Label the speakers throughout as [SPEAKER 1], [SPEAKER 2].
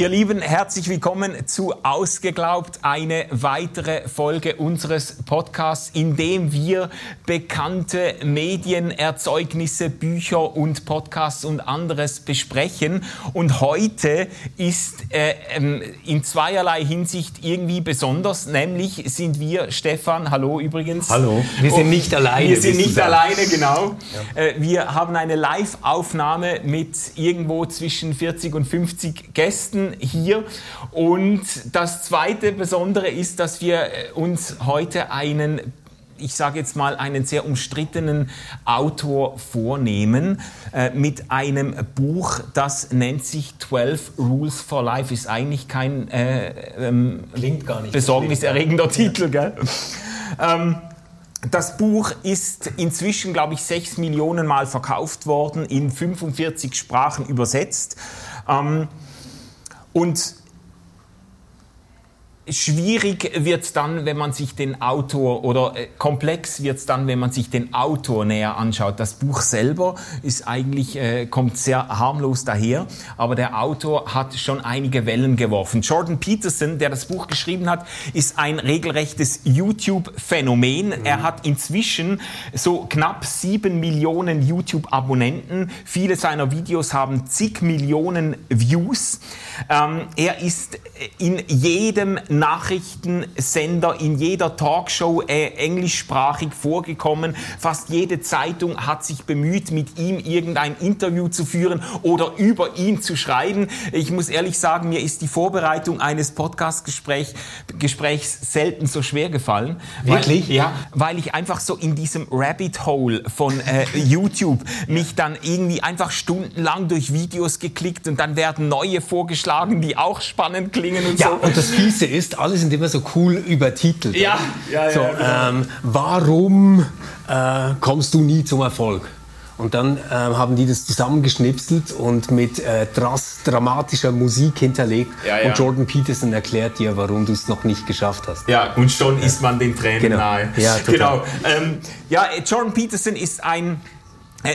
[SPEAKER 1] Ihr Lieben, herzlich willkommen zu Ausgeglaubt, eine weitere Folge unseres Podcasts, in dem wir bekannte Medienerzeugnisse, Bücher und Podcasts und anderes besprechen. Und heute ist äh, ähm, in zweierlei Hinsicht irgendwie besonders, nämlich sind wir, Stefan, hallo übrigens.
[SPEAKER 2] Hallo, wir sind nicht alleine.
[SPEAKER 1] Wir sind nicht alleine, genau. Ja. Äh, wir haben eine Live-Aufnahme mit irgendwo zwischen 40 und 50 Gästen hier. Und das zweite Besondere ist, dass wir äh, uns heute einen ich sage jetzt mal, einen sehr umstrittenen Autor vornehmen äh, mit einem Buch, das nennt sich 12 Rules for Life. Ist eigentlich kein äh, ähm,
[SPEAKER 2] Klingt gar nicht
[SPEAKER 1] besorgniserregender ja. Titel, gell? ähm, das Buch ist inzwischen, glaube ich, sechs Millionen Mal verkauft worden, in 45 Sprachen übersetzt. Ähm, und schwierig wird es dann, wenn man sich den Autor, oder äh, komplex wird es dann, wenn man sich den Autor näher anschaut. Das Buch selber ist eigentlich, äh, kommt sehr harmlos daher, aber der Autor hat schon einige Wellen geworfen. Jordan Peterson, der das Buch geschrieben hat, ist ein regelrechtes YouTube-Phänomen. Mhm. Er hat inzwischen so knapp sieben Millionen YouTube-Abonnenten. Viele seiner Videos haben zig Millionen Views. Ähm, er ist in jedem Nachrichtensender, in jeder Talkshow äh, englischsprachig vorgekommen. Fast jede Zeitung hat sich bemüht, mit ihm irgendein Interview zu führen oder über ihn zu schreiben. Ich muss ehrlich sagen, mir ist die Vorbereitung eines Podcast-Gesprächs selten so schwer gefallen.
[SPEAKER 2] Wirklich?
[SPEAKER 1] Weil, ja, weil ich einfach so in diesem Rabbit Hole von äh, YouTube mich dann irgendwie einfach stundenlang durch Videos geklickt und dann werden neue vorgeschlagen, die auch spannend klingen und
[SPEAKER 2] ja,
[SPEAKER 1] so.
[SPEAKER 2] Und das Fiese ist, ist, alles sind immer so cool übertitelt.
[SPEAKER 1] Ja, ja, ja.
[SPEAKER 2] So,
[SPEAKER 1] genau.
[SPEAKER 2] ähm, warum äh, kommst du nie zum Erfolg? Und dann äh, haben die das zusammengeschnipselt und mit äh, dramatischer Musik hinterlegt.
[SPEAKER 1] Ja, ja.
[SPEAKER 2] Und Jordan Peterson erklärt dir, warum du es noch nicht geschafft hast.
[SPEAKER 1] Ja, und schon ja. ist man den Tränen
[SPEAKER 2] genau.
[SPEAKER 1] nahe.
[SPEAKER 2] Ja, total.
[SPEAKER 1] genau. Ähm, ja, Jordan Peterson ist ein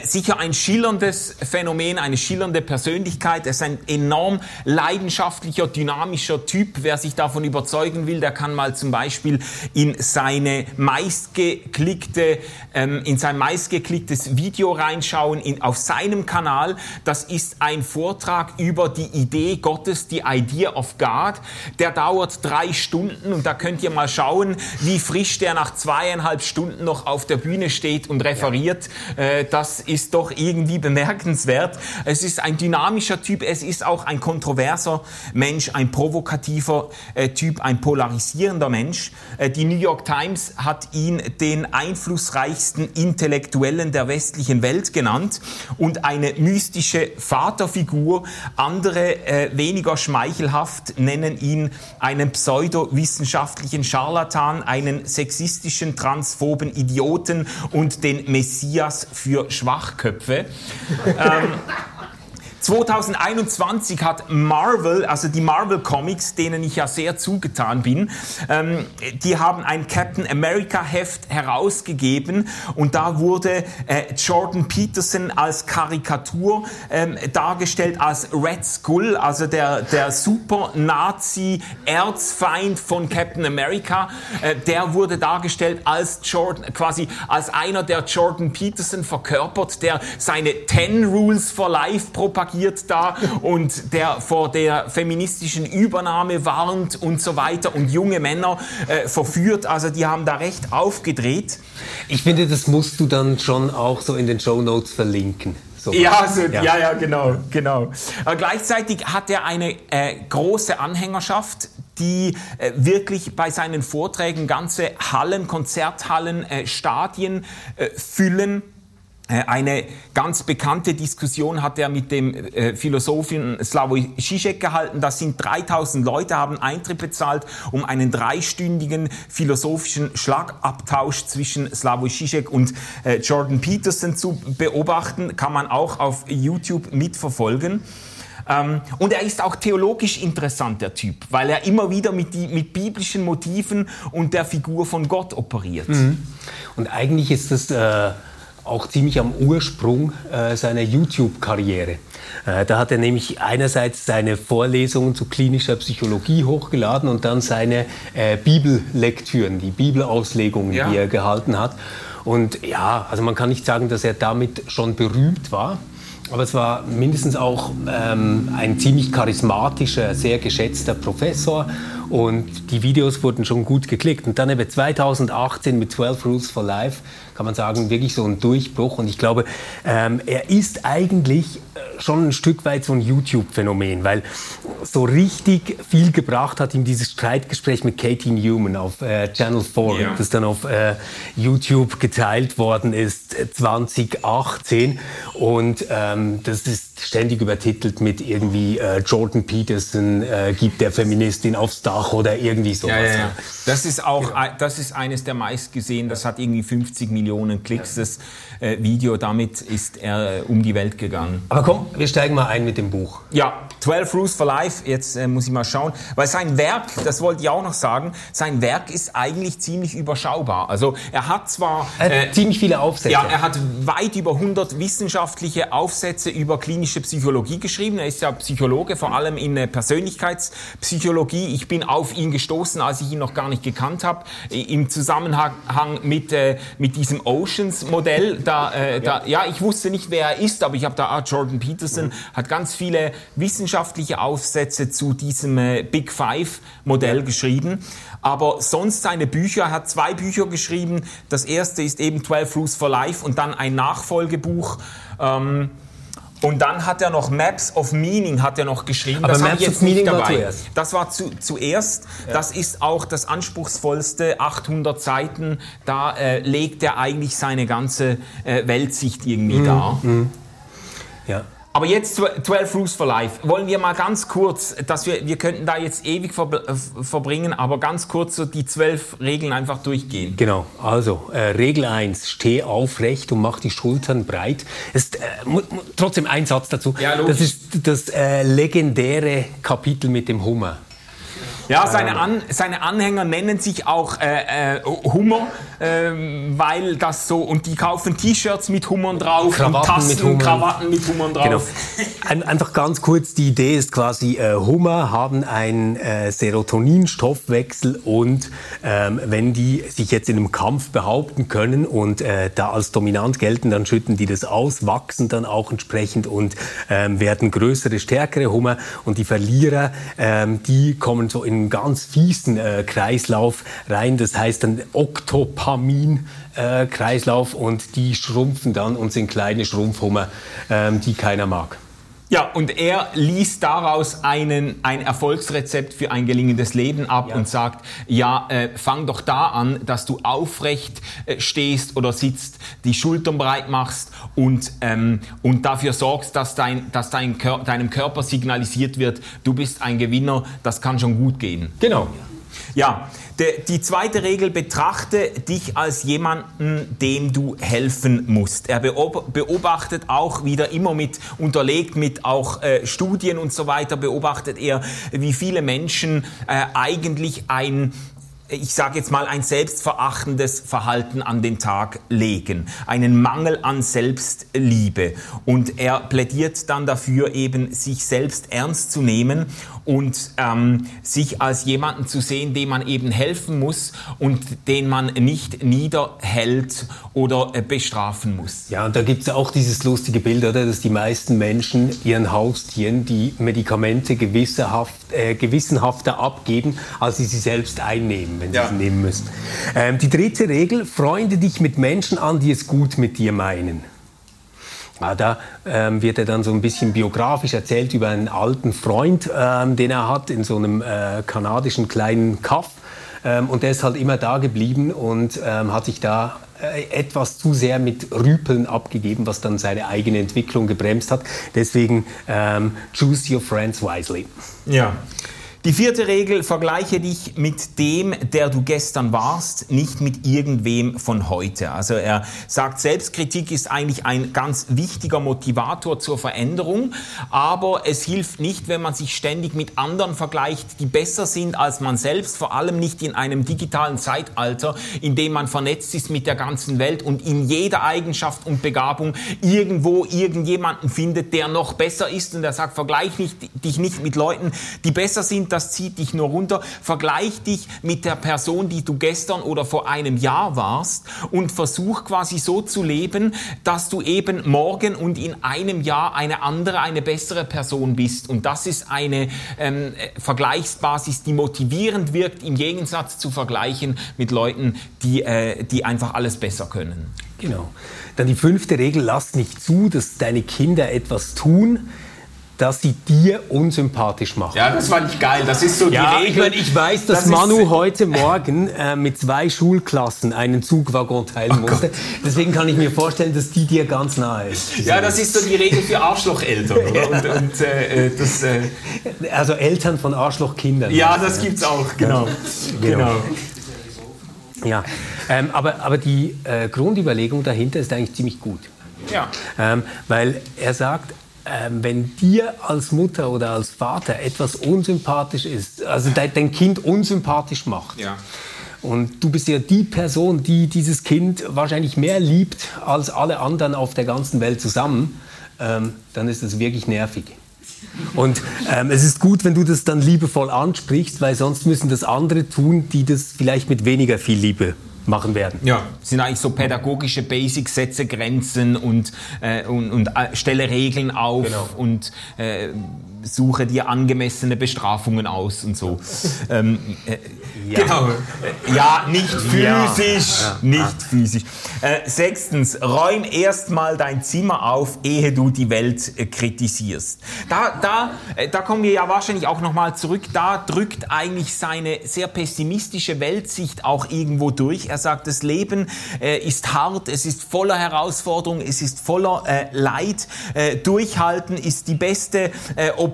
[SPEAKER 1] sicher ein schillerndes Phänomen, eine schillernde Persönlichkeit. Er ist ein enorm leidenschaftlicher, dynamischer Typ. Wer sich davon überzeugen will, der kann mal zum Beispiel in seine meistgeklickte, ähm, in sein meistgeklicktes Video reinschauen in, auf seinem Kanal. Das ist ein Vortrag über die Idee Gottes, die Idea of God. Der dauert drei Stunden und da könnt ihr mal schauen, wie frisch der nach zweieinhalb Stunden noch auf der Bühne steht und referiert. Äh, das ist doch irgendwie bemerkenswert. Es ist ein dynamischer Typ, es ist auch ein kontroverser Mensch, ein provokativer äh, Typ, ein polarisierender Mensch. Äh, die New York Times hat ihn den einflussreichsten Intellektuellen der westlichen Welt genannt und eine mystische Vaterfigur. Andere, äh, weniger schmeichelhaft, nennen ihn einen pseudowissenschaftlichen Scharlatan, einen sexistischen, transphoben Idioten und den Messias für Schwarze Schwachköpfe. ähm, 2021 hat Marvel, also die Marvel Comics, denen ich ja sehr zugetan bin, ähm, die haben ein Captain America Heft herausgegeben und da wurde äh, Jordan Peterson als Karikatur ähm, dargestellt als Red Skull, also der, der super Nazi Erzfeind von Captain America. Äh, der wurde dargestellt als Jordan, quasi als einer, der Jordan Peterson verkörpert, der seine 10 Rules for Life propagiert agiert da und der vor der feministischen Übernahme warnt und so weiter und junge Männer äh, verführt. Also die haben da recht aufgedreht.
[SPEAKER 2] Ich finde, das musst du dann schon auch so in den Show Notes verlinken.
[SPEAKER 1] So ja, so, ja, ja, ja, genau, genau. Aber gleichzeitig hat er eine äh, große Anhängerschaft, die äh, wirklich bei seinen Vorträgen ganze Hallen, Konzerthallen, äh, Stadien äh, füllen. Äh, eine ganz bekannte Diskussion hat er mit dem äh, Philosophen Slavoj Žižek gehalten. Das sind 3000 Leute, haben Eintritt bezahlt, um einen dreistündigen philosophischen Schlagabtausch zwischen Slavoj Žižek und äh, Jordan Peterson zu beobachten. Kann man auch auf YouTube mitverfolgen. Ähm, und er ist auch theologisch interessant, der Typ, weil er immer wieder mit, die, mit biblischen Motiven und der Figur von Gott operiert. Mhm.
[SPEAKER 2] Und eigentlich ist das äh, auch ziemlich am Ursprung äh, seiner YouTube-Karriere. Äh, da hat er nämlich einerseits seine Vorlesungen zu klinischer Psychologie hochgeladen und dann seine äh, Bibellektüren, die Bibelauslegungen, ja. die er gehalten hat. Und ja, also man kann nicht sagen, dass er damit schon berühmt war. Aber es war mindestens auch ähm, ein ziemlich charismatischer, sehr geschätzter Professor und die Videos wurden schon gut geklickt. Und dann eben 2018 mit 12 Rules for Life kann man sagen, wirklich so ein Durchbruch. Und ich glaube, ähm, er ist eigentlich äh, schon ein Stück weit so ein YouTube-Phänomen, weil so richtig viel gebracht hat ihm dieses Streitgespräch mit Katie Newman auf äh, Channel 4, ja. das dann auf äh, YouTube geteilt worden ist 2018. Äh, Und ähm, das ist ständig übertitelt mit irgendwie äh, Jordan Peterson äh, gibt der Feministin aufs Dach oder irgendwie sowas. Ja, ja,
[SPEAKER 1] das ist auch, genau. das ist eines der meistgesehen, das hat irgendwie 50 Millionen Klicks, das äh, Video, damit ist er äh, um die Welt gegangen.
[SPEAKER 2] Aber komm, wir steigen mal ein mit dem Buch.
[SPEAKER 1] Ja, 12 Rules for Life, jetzt äh, muss ich mal schauen, weil sein Werk, das wollte ich auch noch sagen, sein Werk ist eigentlich ziemlich überschaubar. Also er hat zwar...
[SPEAKER 2] Er hat äh, ziemlich viele Aufsätze.
[SPEAKER 1] Ja, er hat weit über 100 wissenschaftliche Aufsätze über klinische Psychologie geschrieben. Er ist ja Psychologe, vor allem in äh, Persönlichkeitspsychologie. Ich bin auf ihn gestoßen, als ich ihn noch gar nicht gekannt habe, im Zusammenhang mit, äh, mit diesem Oceans-Modell. Da, äh, da, ja. ich wusste nicht, wer er ist, aber ich habe da, ah, Jordan Peterson mhm. hat ganz viele wissenschaftliche Aufsätze zu diesem äh, Big Five-Modell ja. geschrieben. Aber sonst seine Bücher, er hat zwei Bücher geschrieben. Das erste ist eben 12 Rules for Life und dann ein Nachfolgebuch. Ähm, und dann hat er noch Maps of Meaning hat er noch geschrieben.
[SPEAKER 2] Aber das Maps jetzt of Meaning dabei. war zuerst.
[SPEAKER 1] Das war zu, zuerst. Ja. Das ist auch das anspruchsvollste, 800 Seiten. Da äh, legt er eigentlich seine ganze äh, Weltsicht irgendwie mhm. dar. Mhm. Ja. Aber jetzt 12 Rules for Life. Wollen wir mal ganz kurz, dass wir, wir könnten da jetzt ewig äh, verbringen, aber ganz kurz so die zwölf Regeln einfach durchgehen.
[SPEAKER 2] Genau, also äh, Regel 1, steh aufrecht und mach die Schultern breit. Ist, äh, trotzdem ein Satz dazu. Ja, das ist das äh, legendäre Kapitel mit dem Hummer.
[SPEAKER 1] Ja, seine, An seine Anhänger nennen sich auch äh, äh, Hummer, äh, weil das so, und die kaufen T-Shirts mit Hummern drauf,
[SPEAKER 2] Krawatten Tassen, mit Hummern.
[SPEAKER 1] Krawatten mit Hummern drauf. Genau.
[SPEAKER 2] Ein, einfach ganz kurz, die Idee ist quasi, äh, Hummer haben einen äh, Serotoninstoffwechsel und ähm, wenn die sich jetzt in einem Kampf behaupten können und äh, da als dominant gelten, dann schütten die das aus, wachsen dann auch entsprechend und ähm, werden größere, stärkere Hummer und die Verlierer, ähm, die kommen so in einen ganz fiesen äh, Kreislauf rein. Das heißt ein Oktopamin-Kreislauf äh, und die schrumpfen dann und sind kleine Schrumpfhummer, ähm, die keiner mag.
[SPEAKER 1] Ja, und er liest daraus einen, ein Erfolgsrezept für ein gelingendes Leben ab ja. und sagt, ja, äh, fang doch da an, dass du aufrecht äh, stehst oder sitzt, die Schultern breit machst und, ähm, und dafür sorgst, dass, dein, dass dein Kör deinem Körper signalisiert wird, du bist ein Gewinner, das kann schon gut gehen.
[SPEAKER 2] Genau.
[SPEAKER 1] Ja, de, die zweite Regel, betrachte dich als jemanden, dem du helfen musst. Er beobachtet auch wieder immer mit, unterlegt mit auch äh, Studien und so weiter, beobachtet er, wie viele Menschen äh, eigentlich ein ich sage jetzt mal, ein selbstverachtendes Verhalten an den Tag legen, einen Mangel an Selbstliebe. Und er plädiert dann dafür, eben sich selbst ernst zu nehmen und ähm, sich als jemanden zu sehen, dem man eben helfen muss und den man nicht niederhält oder äh, bestrafen muss.
[SPEAKER 2] Ja, und da gibt es auch dieses lustige Bild, oder, dass die meisten Menschen ihren Haustieren die Medikamente gewissenhaft, äh, gewissenhafter abgeben, als sie sie selbst einnehmen, wenn ja. sie sie nehmen müssen. Ähm, die dritte Regel, freunde dich mit Menschen an, die es gut mit dir meinen. Ja, da ähm, wird er dann so ein bisschen biografisch erzählt über einen alten Freund, ähm, den er hat in so einem äh, kanadischen kleinen Kaff. Ähm, und der ist halt immer da geblieben und ähm, hat sich da äh, etwas zu sehr mit Rüpeln abgegeben, was dann seine eigene Entwicklung gebremst hat. Deswegen ähm, choose your friends wisely.
[SPEAKER 1] Ja. Die vierte Regel, vergleiche dich mit dem, der du gestern warst, nicht mit irgendwem von heute. Also er sagt, Selbstkritik ist eigentlich ein ganz wichtiger Motivator zur Veränderung, aber es hilft nicht, wenn man sich ständig mit anderen vergleicht, die besser sind als man selbst, vor allem nicht in einem digitalen Zeitalter, in dem man vernetzt ist mit der ganzen Welt und in jeder Eigenschaft und Begabung irgendwo irgendjemanden findet, der noch besser ist und er sagt, vergleich nicht, dich nicht mit Leuten, die besser sind, das zieht dich nur runter. Vergleich dich mit der Person, die du gestern oder vor einem Jahr warst und versuch quasi so zu leben, dass du eben morgen und in einem Jahr eine andere, eine bessere Person bist. Und das ist eine ähm, Vergleichsbasis, die motivierend wirkt, im Gegensatz zu vergleichen mit Leuten, die, äh, die einfach alles besser können.
[SPEAKER 2] Genau. Dann die fünfte Regel, lass nicht zu, dass deine Kinder etwas tun, dass sie dir unsympathisch machen.
[SPEAKER 1] Ja, das fand ich geil. Das ist so die
[SPEAKER 2] ja,
[SPEAKER 1] Regel.
[SPEAKER 2] Ich, mein, ich weiß, dass das Manu heute Morgen äh, mit zwei Schulklassen einen Zugwaggon teilen oh musste. Deswegen kann ich mir vorstellen, dass die dir ganz nahe ist.
[SPEAKER 1] Ja, das ist so die Regel für Arschlocheltern. Oder? Und, und äh, äh, das, äh
[SPEAKER 2] also Eltern von Arschlochkindern.
[SPEAKER 1] Ja, das gibt's auch. Genau. genau. genau.
[SPEAKER 2] Ja, ähm, aber, aber die äh, Grundüberlegung dahinter ist eigentlich ziemlich gut.
[SPEAKER 1] Ja.
[SPEAKER 2] Ähm, weil er sagt, ähm, wenn dir als Mutter oder als Vater etwas unsympathisch ist, also de dein Kind unsympathisch macht,
[SPEAKER 1] ja.
[SPEAKER 2] und du bist ja die Person, die dieses Kind wahrscheinlich mehr liebt als alle anderen auf der ganzen Welt zusammen, ähm, dann ist das wirklich nervig. Und ähm, es ist gut, wenn du das dann liebevoll ansprichst, weil sonst müssen das andere tun, die das vielleicht mit weniger viel Liebe machen werden.
[SPEAKER 1] Ja, sind eigentlich so pädagogische Basics, setze Grenzen und, äh, und, und äh, stelle Regeln auf genau. und äh, suche dir angemessene Bestrafungen aus und so. ähm, äh, ja. Genau. Ja, nicht physisch. Ja. Nicht physisch. Äh, sechstens, räum erstmal dein Zimmer auf, ehe du die Welt äh, kritisierst. Da, da, äh, da kommen wir ja wahrscheinlich auch nochmal zurück. Da drückt eigentlich seine sehr pessimistische Weltsicht auch irgendwo durch. Er sagt, das Leben äh, ist hart, es ist voller Herausforderungen, es ist voller äh, Leid. Äh, durchhalten ist die beste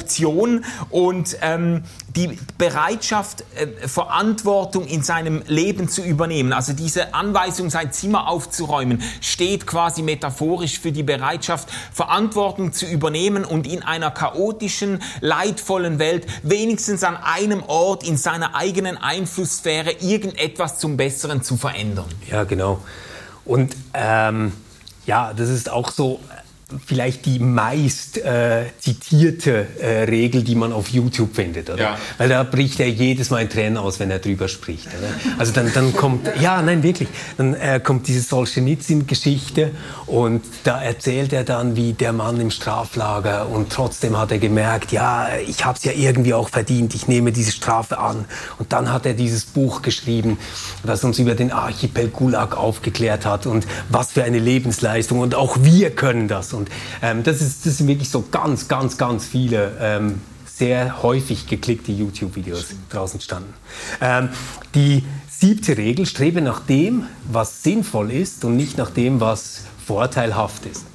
[SPEAKER 1] Option und ähm, die Bereitschaft, äh, Verantwortung in seinem Leben zu übernehmen, also diese Anweisung, sein Zimmer aufzuräumen, steht quasi metaphorisch für die Bereitschaft, Verantwortung zu übernehmen und in einer chaotischen, leidvollen Welt wenigstens an einem Ort in seiner eigenen Einflusssphäre irgendetwas zum Besseren zu verändern.
[SPEAKER 2] Ja, genau. Und ähm, ja, das ist auch so vielleicht die meist äh, zitierte äh, Regel, die man auf YouTube findet, oder? Ja. Weil da bricht er jedes Mal in Tränen aus, wenn er drüber spricht. Oder? Also dann, dann kommt, ja, nein, wirklich, dann äh, kommt diese Solzhenitsyn-Geschichte und da erzählt er dann, wie der Mann im Straflager und trotzdem hat er gemerkt, ja, ich habe es ja irgendwie auch verdient, ich nehme diese Strafe an. Und dann hat er dieses Buch geschrieben, das uns über den Archipel Gulag aufgeklärt hat und was für eine Lebensleistung und auch wir können das. Und und ähm, das, ist, das sind wirklich so ganz, ganz, ganz viele ähm, sehr häufig geklickte YouTube-Videos draußen standen. Ähm, die siebte Regel, strebe nach dem, was sinnvoll ist und nicht nach dem, was vorteilhaft ist.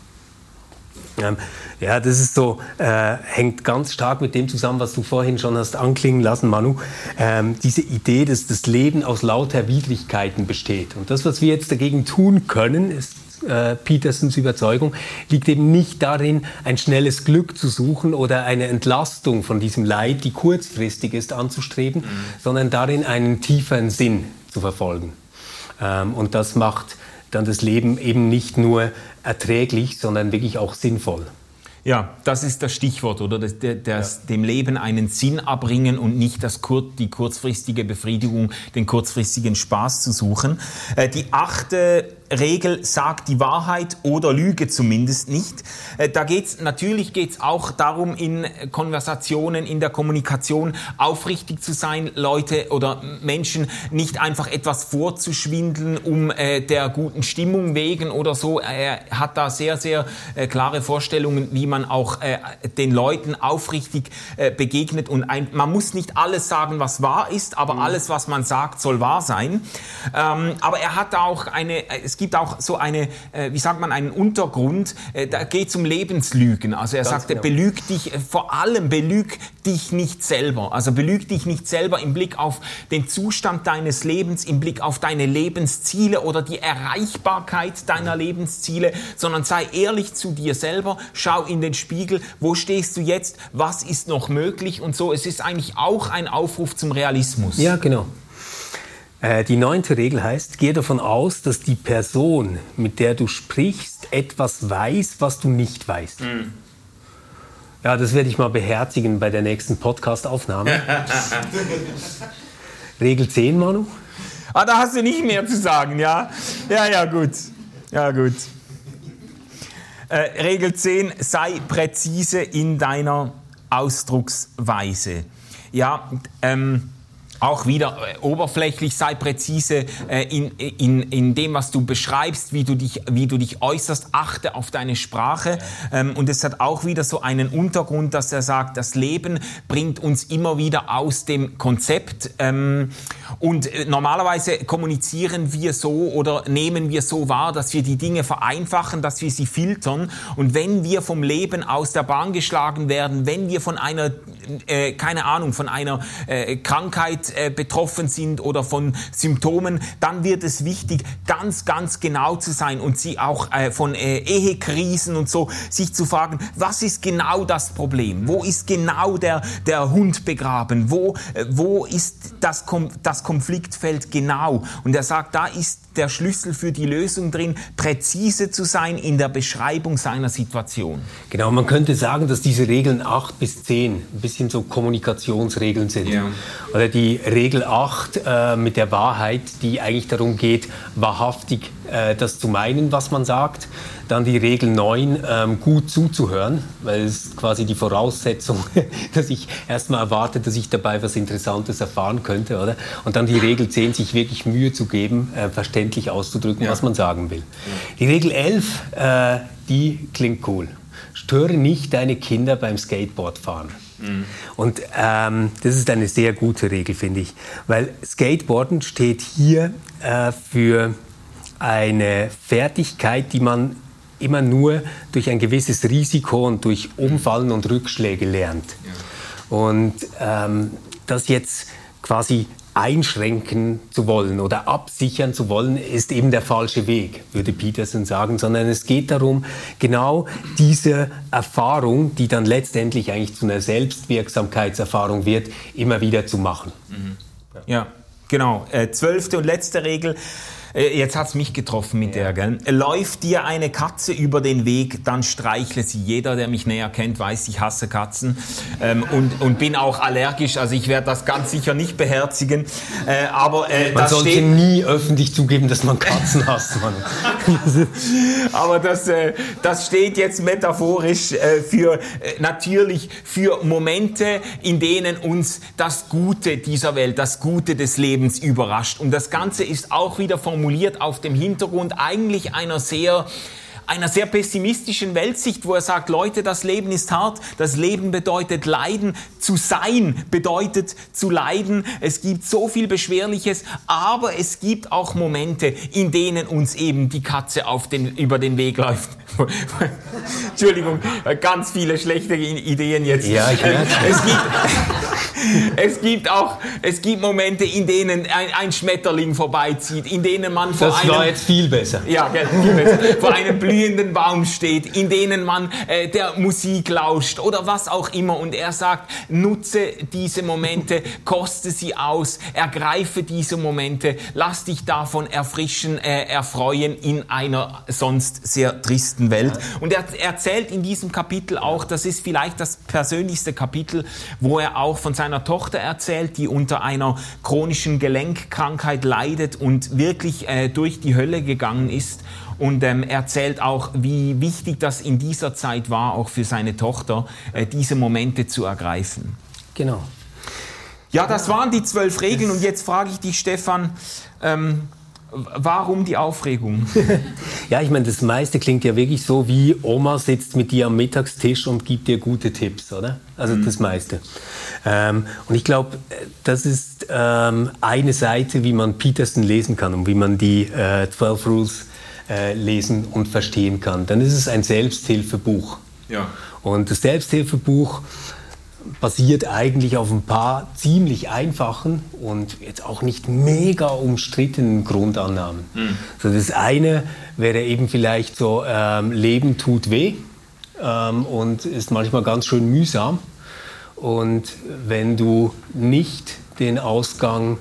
[SPEAKER 2] Ähm, ja, das ist so, äh, hängt ganz stark mit dem zusammen, was du vorhin schon hast anklingen lassen, Manu. Ähm, diese Idee, dass das Leben aus lauter Widrigkeiten besteht. Und das, was wir jetzt dagegen tun können, ist äh, Petersens Überzeugung liegt eben nicht darin, ein schnelles Glück zu suchen oder eine Entlastung von diesem Leid, die kurzfristig ist, anzustreben, mhm. sondern darin, einen tieferen Sinn zu verfolgen. Ähm, und das macht dann das Leben eben nicht nur erträglich, sondern wirklich auch sinnvoll.
[SPEAKER 1] Ja, das ist das Stichwort, oder? Das, das, ja. Dem Leben einen Sinn abbringen und nicht das kur die kurzfristige Befriedigung, den kurzfristigen Spaß zu suchen. Äh, die achte Regel sagt die Wahrheit oder Lüge zumindest nicht. Äh, da geht's natürlich geht's auch darum, in Konversationen, in der Kommunikation aufrichtig zu sein, Leute oder Menschen nicht einfach etwas vorzuschwindeln, um äh, der guten Stimmung wegen oder so. Er hat da sehr, sehr äh, klare Vorstellungen, wie man auch äh, den Leuten aufrichtig äh, begegnet. Und ein, man muss nicht alles sagen, was wahr ist, aber mhm. alles, was man sagt, soll wahr sein. Ähm, aber er hat da auch eine, es es gibt auch so eine, äh, wie sagt man, einen Untergrund, äh, da geht es um Lebenslügen. Also er Ganz sagte, genau. belüg dich, äh, vor allem belüg dich nicht selber. Also belüg dich nicht selber im Blick auf den Zustand deines Lebens, im Blick auf deine Lebensziele oder die Erreichbarkeit deiner Lebensziele, sondern sei ehrlich zu dir selber, schau in den Spiegel, wo stehst du jetzt, was ist noch möglich und so. Es ist eigentlich auch ein Aufruf zum Realismus.
[SPEAKER 2] Ja, genau. Äh, die neunte Regel heißt, gehe davon aus, dass die Person, mit der du sprichst, etwas weiß, was du nicht weißt. Mhm. Ja, das werde ich mal beherzigen bei der nächsten Podcast-Aufnahme. Regel 10, Manu.
[SPEAKER 1] Ah, da hast du nicht mehr zu sagen, ja? Ja, ja, gut. Ja, gut. Äh, Regel 10, sei präzise in deiner Ausdrucksweise. Ja, ähm, auch wieder äh, oberflächlich, sei präzise äh, in, in, in dem, was du beschreibst, wie du dich, wie du dich äußerst, achte auf deine Sprache. Ähm, und es hat auch wieder so einen Untergrund, dass er sagt, das Leben bringt uns immer wieder aus dem Konzept. Ähm, und äh, normalerweise kommunizieren wir so oder nehmen wir so wahr, dass wir die Dinge vereinfachen, dass wir sie filtern. Und wenn wir vom Leben aus der Bahn geschlagen werden, wenn wir von einer, äh, keine Ahnung, von einer äh, Krankheit äh, betroffen sind oder von Symptomen, dann wird es wichtig, ganz, ganz genau zu sein und sie auch äh, von äh, Ehekrisen und so, sich zu fragen, was ist genau das Problem? Wo ist genau der, der Hund begraben? Wo, äh, wo ist das, das Konfliktfeld genau? Und er sagt, da ist der Schlüssel für die Lösung drin, präzise zu sein in der Beschreibung seiner Situation.
[SPEAKER 2] Genau, man könnte sagen, dass diese Regeln 8 bis 10 ein bisschen so Kommunikationsregeln sind. Ja. Oder die Regel 8 äh, mit der Wahrheit, die eigentlich darum geht, wahrhaftig das zu meinen, was man sagt. Dann die Regel 9, ähm, gut zuzuhören, weil es quasi die Voraussetzung, dass ich erstmal erwarte, dass ich dabei was Interessantes erfahren könnte. Oder? Und dann die Regel 10, sich wirklich Mühe zu geben, äh, verständlich auszudrücken, ja. was man sagen will. Die Regel 11, äh, die klingt cool. Störe nicht deine Kinder beim Skateboardfahren. Mhm. Und ähm, das ist eine sehr gute Regel, finde ich, weil Skateboarden steht hier äh, für eine Fertigkeit, die man immer nur durch ein gewisses Risiko und durch Umfallen und Rückschläge lernt. Ja. Und ähm, das jetzt quasi einschränken zu wollen oder absichern zu wollen, ist eben der falsche Weg, würde Peterson sagen, sondern es geht darum, genau diese Erfahrung, die dann letztendlich eigentlich zu einer Selbstwirksamkeitserfahrung wird, immer wieder zu machen.
[SPEAKER 1] Mhm. Ja, genau. Äh, zwölfte und letzte Regel. Äh, jetzt hat's mich getroffen mit ja. der, gell? Läuft dir eine Katze über den Weg, dann streichle sie. Jeder, der mich näher kennt, weiß, ich hasse Katzen ähm, und, und bin auch allergisch. Also ich werde das ganz sicher nicht beherzigen. Äh, aber
[SPEAKER 2] äh, man sollte steht... nie öffentlich zugeben, dass man Katzen hasst. Mann.
[SPEAKER 1] aber das, äh, das steht jetzt metaphorisch äh, für äh, natürlich für Momente, in denen uns das Gute dieser Welt, das Gute des Lebens überrascht. Und das Ganze ist auch wieder formuliert formuliert auf dem Hintergrund eigentlich einer sehr einer sehr pessimistischen Weltsicht, wo er sagt, Leute, das Leben ist hart, das Leben bedeutet Leiden, zu sein bedeutet zu leiden, es gibt so viel Beschwerliches, aber es gibt auch Momente, in denen uns eben die Katze auf den, über den Weg läuft. Entschuldigung, ganz viele schlechte Ideen jetzt. Ja, ich merke. Es gibt, es gibt auch, es gibt Momente, in denen ein, ein Schmetterling vorbeizieht, in denen man
[SPEAKER 2] vor das einem... Das war jetzt viel besser.
[SPEAKER 1] Ja, viel besser. Vor einem blühenden Baum steht, in denen man äh, der Musik lauscht oder was auch immer. Und er sagt, nutze diese Momente, koste sie aus, ergreife diese Momente, lass dich davon erfrischen, äh, erfreuen in einer sonst sehr tristen Welt. Und er erzählt in diesem Kapitel auch, das ist vielleicht das persönlichste Kapitel, wo er auch von seiner Tochter erzählt, die unter einer chronischen Gelenkkrankheit leidet und wirklich äh, durch die Hölle gegangen ist und ähm, erzählt auch, wie wichtig das in dieser Zeit war, auch für seine Tochter, äh, diese Momente zu ergreifen.
[SPEAKER 2] Genau.
[SPEAKER 1] Ja, das waren die zwölf Regeln und jetzt frage ich dich, Stefan, ähm, Warum die Aufregung?
[SPEAKER 2] ja, ich meine, das meiste klingt ja wirklich so, wie Oma sitzt mit dir am Mittagstisch und gibt dir gute Tipps, oder? Also mhm. das meiste. Ähm, und ich glaube, das ist ähm, eine Seite, wie man Peterson lesen kann und wie man die äh, 12 Rules äh, lesen und verstehen kann. Dann ist es ein Selbsthilfebuch. Ja. Und das Selbsthilfebuch basiert eigentlich auf ein paar ziemlich einfachen und jetzt auch nicht mega umstrittenen Grundannahmen. Mhm. So das eine wäre eben vielleicht so, ähm, Leben tut weh ähm, und ist manchmal ganz schön mühsam. Und wenn du nicht den Ausgang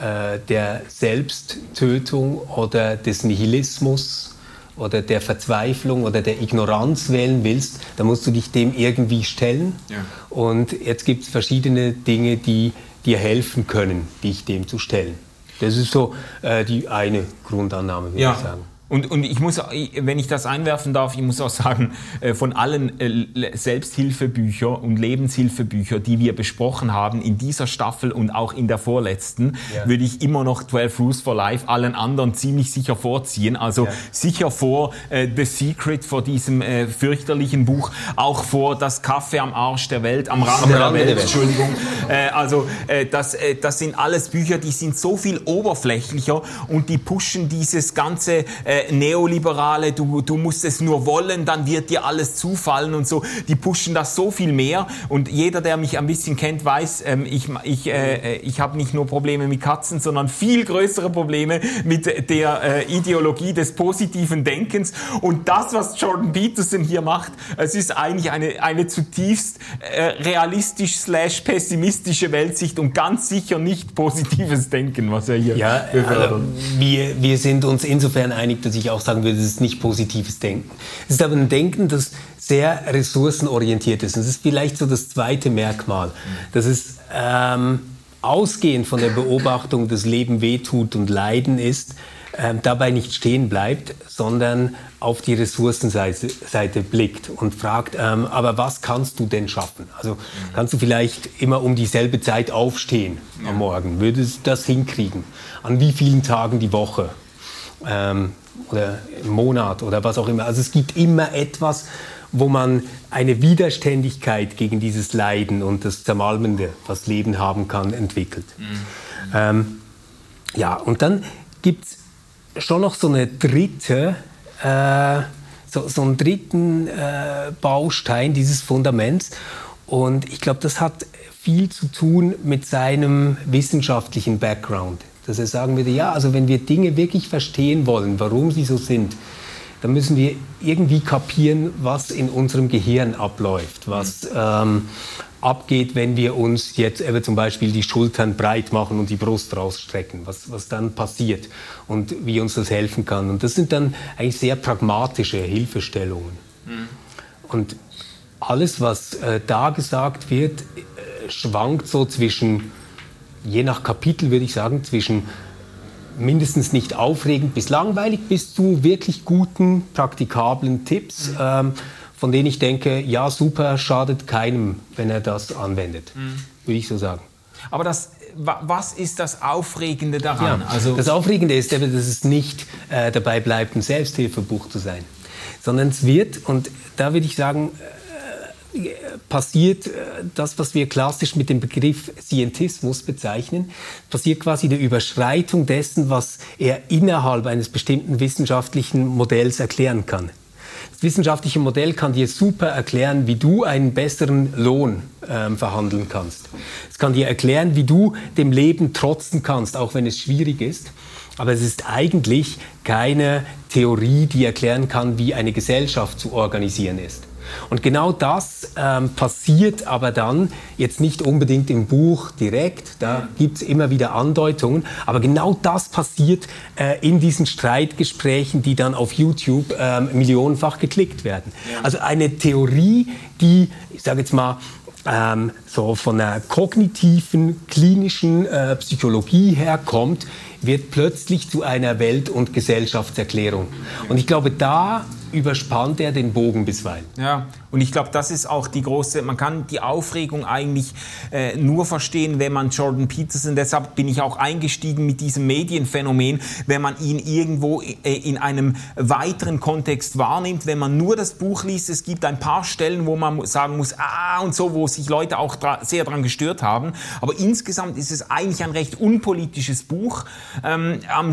[SPEAKER 2] äh, der Selbsttötung oder des Nihilismus oder der Verzweiflung oder der Ignoranz wählen willst, dann musst du dich dem irgendwie stellen. Ja. Und jetzt gibt es verschiedene Dinge, die dir helfen können, dich dem zu stellen. Das ist so äh, die eine Grundannahme, würde ja. ich sagen.
[SPEAKER 1] Und, und ich muss, wenn ich das einwerfen darf, ich muss auch sagen, äh, von allen äh, Selbsthilfebüchern und Lebenshilfebüchern, die wir besprochen haben in dieser Staffel und auch in der vorletzten, ja. würde ich immer noch 12 Rules for Life allen anderen ziemlich sicher vorziehen. Also ja. sicher vor äh, The Secret, vor diesem äh, fürchterlichen Buch, auch vor Das Kaffee am Arsch der Welt, am Rande, der, Welt, der Welt, Entschuldigung. Äh, also äh, das, das sind alles Bücher, die sind so viel oberflächlicher und die pushen dieses ganze äh, äh, Neoliberale, du, du musst es nur wollen, dann wird dir alles zufallen und so. Die pushen das so viel mehr. Und jeder, der mich ein bisschen kennt, weiß, ähm, ich, ich, äh, ich habe nicht nur Probleme mit Katzen, sondern viel größere Probleme mit der äh, Ideologie des positiven Denkens. Und das, was Jordan Peterson hier macht, es ist eigentlich eine, eine zutiefst äh, realistisch slash pessimistische Weltsicht und ganz sicher nicht positives Denken, was er hier
[SPEAKER 2] ja, befördert. Äh, wir, wir sind uns insofern einig, dass ich auch sagen würde, es ist nicht positives Denken. Es ist aber ein Denken, das sehr ressourcenorientiert ist. Und das ist vielleicht so das zweite Merkmal. Das ist ähm, ausgehend von der Beobachtung, dass Leben wehtut und Leiden ist, ähm, dabei nicht stehen bleibt, sondern auf die Ressourcenseite Seite blickt und fragt, ähm, aber was kannst du denn schaffen? Also kannst du vielleicht immer um dieselbe Zeit aufstehen am Morgen? Würdest du das hinkriegen? An wie vielen Tagen die Woche? Ähm, oder im Monat oder was auch immer. Also es gibt immer etwas, wo man eine Widerständigkeit gegen dieses Leiden und das Zermalmende, was Leben haben kann, entwickelt. Mhm. Ähm, ja, und dann gibt es schon noch so eine dritte, äh, so, so einen dritten äh, Baustein dieses Fundaments. Und ich glaube, das hat viel zu tun mit seinem wissenschaftlichen Background dass er sagen würde, ja, also wenn wir Dinge wirklich verstehen wollen, warum sie so sind, dann müssen wir irgendwie kapieren, was in unserem Gehirn abläuft, was ähm, abgeht, wenn wir uns jetzt eben zum Beispiel die Schultern breit machen und die Brust rausstrecken, was, was dann passiert und wie uns das helfen kann. Und das sind dann eigentlich sehr pragmatische Hilfestellungen. Mhm. Und alles, was äh, da gesagt wird, äh, schwankt so zwischen je nach Kapitel würde ich sagen, zwischen mindestens nicht aufregend bis langweilig bis zu wirklich guten, praktikablen Tipps, mhm. ähm, von denen ich denke, ja, super, schadet keinem, wenn er das anwendet, mhm. würde ich so sagen.
[SPEAKER 1] Aber das, was ist das Aufregende daran?
[SPEAKER 2] Ja, also das Aufregende ist, dass es nicht äh, dabei bleibt, ein Selbsthilfebuch zu sein, sondern es wird, und da würde ich sagen, passiert äh, das, was wir klassisch mit dem Begriff Scientismus bezeichnen, passiert quasi eine Überschreitung dessen, was er innerhalb eines bestimmten wissenschaftlichen Modells erklären kann. Das wissenschaftliche Modell kann dir super erklären, wie du einen besseren Lohn ähm, verhandeln kannst. Es kann dir erklären, wie du dem Leben trotzen kannst, auch wenn es schwierig ist. Aber es ist eigentlich keine Theorie, die erklären kann, wie eine Gesellschaft zu organisieren ist. Und genau das ähm, passiert aber dann jetzt nicht unbedingt im Buch direkt, da gibt es immer wieder Andeutungen, aber genau das passiert äh, in diesen Streitgesprächen, die dann auf YouTube ähm, millionenfach geklickt werden. Ja. Also eine Theorie, die, ich sage jetzt mal, ähm, so von einer kognitiven, klinischen äh, Psychologie herkommt, wird plötzlich zu einer Welt- und Gesellschaftserklärung. Und ich glaube, da überspannt er den Bogen bisweilen.
[SPEAKER 1] Ja, und ich glaube, das ist auch die große, man kann die Aufregung eigentlich äh, nur verstehen, wenn man Jordan Peterson, deshalb bin ich auch eingestiegen mit diesem Medienphänomen, wenn man ihn irgendwo äh, in einem weiteren Kontext wahrnimmt, wenn man nur das Buch liest, es gibt ein paar Stellen, wo man sagen muss, ah und so, wo sich Leute auch dra sehr daran gestört haben, aber insgesamt ist es eigentlich ein recht unpolitisches Buch Ähm, am,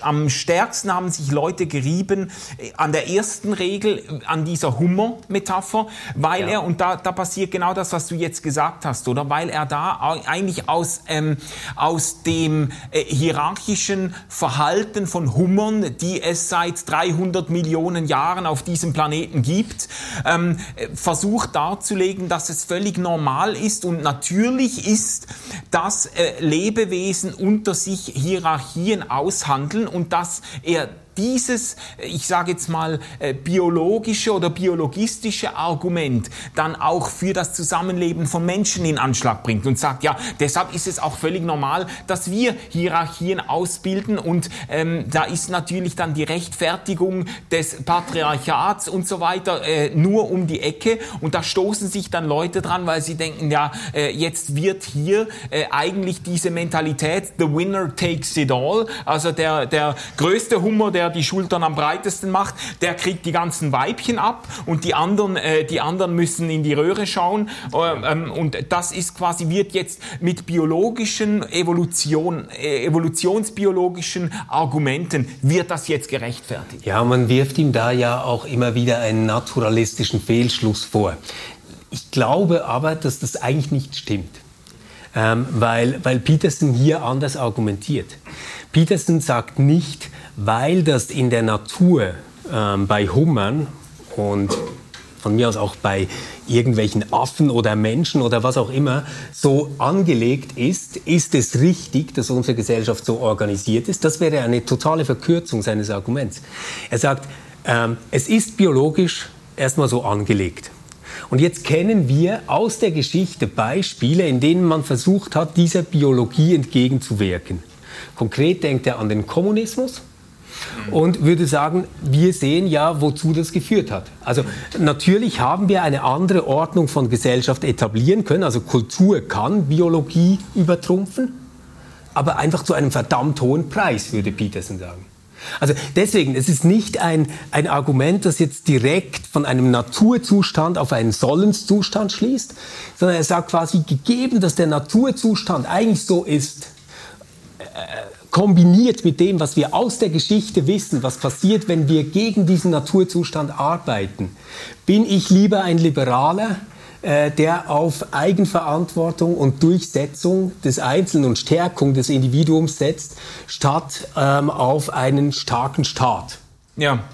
[SPEAKER 1] am stärksten haben sich Leute gerieben äh, an der ersten Regel, äh, an dieser Hummer-Metapher, weil ja. er, und da, da passiert genau das, was du jetzt gesagt hast, oder? Weil er da eigentlich aus, ähm, aus dem äh, hierarchischen Verhalten von Hummern, die es seit 300 Millionen Jahren auf diesem Planeten gibt, ähm, versucht darzulegen, dass es völlig normal ist und natürlich ist, dass äh, Lebewesen unter sich Hierarchien aushandeln und dass er dieses, ich sage jetzt mal, äh, biologische oder biologistische Argument dann auch für das Zusammenleben von Menschen in Anschlag bringt und sagt, ja, deshalb ist es auch völlig normal, dass wir Hierarchien ausbilden und ähm, da ist natürlich dann die Rechtfertigung des Patriarchats und so weiter äh, nur um die Ecke und da stoßen sich dann Leute dran, weil sie denken, ja, äh, jetzt wird hier äh, eigentlich diese Mentalität, the winner takes it all, also der, der größte Hummer, der der die Schultern am breitesten macht, der kriegt die ganzen Weibchen ab und die anderen, äh, die anderen müssen in die Röhre schauen. Äh, ähm, und das ist quasi, wird jetzt mit biologischen Evolution, äh, evolutionsbiologischen Argumenten, wird das jetzt gerechtfertigt.
[SPEAKER 2] Ja, man wirft ihm da ja auch immer wieder einen naturalistischen Fehlschluss vor. Ich glaube aber, dass das eigentlich nicht stimmt. Ähm, weil, weil Peterson hier anders argumentiert. Peterson sagt nicht, weil das in der Natur ähm, bei Hummern und von mir aus auch bei irgendwelchen Affen oder Menschen oder was auch immer so angelegt ist, ist es richtig, dass unsere Gesellschaft so organisiert ist. Das wäre eine totale Verkürzung seines Arguments. Er sagt, ähm, es ist biologisch erstmal so angelegt. Und jetzt kennen wir aus der Geschichte Beispiele, in denen man versucht hat, dieser Biologie entgegenzuwirken. Konkret denkt er an den Kommunismus, und würde sagen, wir sehen ja, wozu das geführt hat. Also natürlich haben wir eine andere Ordnung von Gesellschaft etablieren können. Also Kultur kann Biologie übertrumpfen, aber einfach zu einem verdammt hohen Preis, würde Peterson sagen. Also deswegen, es ist nicht ein, ein Argument, das jetzt direkt von einem Naturzustand auf einen Sollenszustand schließt, sondern er sagt quasi, gegeben, dass der Naturzustand eigentlich so ist, kombiniert mit dem, was wir aus der Geschichte wissen, was passiert, wenn wir gegen diesen Naturzustand arbeiten, bin ich lieber ein Liberaler, äh, der auf Eigenverantwortung und Durchsetzung des Einzelnen und Stärkung des Individuums setzt, statt ähm, auf einen starken Staat.
[SPEAKER 1] Ja,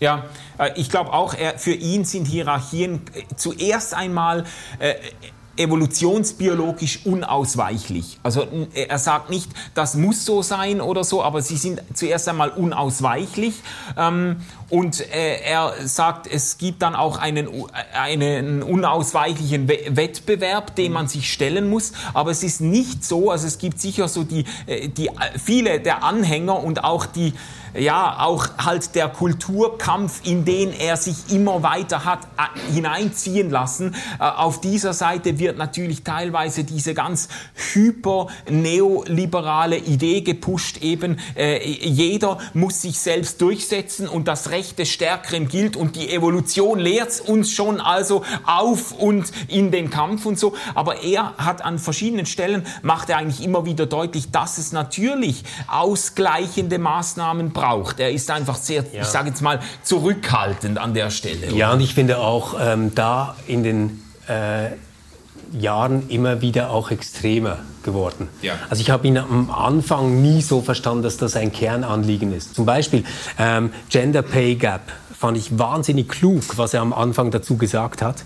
[SPEAKER 1] ja, äh, ich glaube auch, für ihn sind Hierarchien äh, zuerst einmal evolutionsbiologisch unausweichlich. Also er sagt nicht, das muss so sein oder so, aber sie sind zuerst einmal unausweichlich. Ähm, und äh, er sagt, es gibt dann auch einen, einen unausweichlichen Wettbewerb, dem man sich stellen muss. Aber es ist nicht so, also es gibt sicher so die, äh, die viele der Anhänger und auch die ja, auch halt der Kulturkampf, in den er sich immer weiter hat äh, hineinziehen lassen. Äh, auf dieser Seite wird natürlich teilweise diese ganz hyper neoliberale Idee gepusht, eben äh, jeder muss sich selbst durchsetzen und das Recht des Stärkeren gilt und die Evolution lehrt uns schon also auf und in den Kampf und so. Aber er hat an verschiedenen Stellen, macht er eigentlich immer wieder deutlich, dass es natürlich ausgleichende Maßnahmen braucht braucht. Er ist einfach sehr, ja. ich sage jetzt mal, zurückhaltend an der Stelle.
[SPEAKER 2] Ja, und ich finde auch ähm, da in den äh, Jahren immer wieder auch extremer geworden. Ja. Also ich habe ihn am Anfang nie so verstanden, dass das ein Kernanliegen ist. Zum Beispiel ähm, Gender Pay Gap fand ich wahnsinnig klug, was er am Anfang dazu gesagt hat,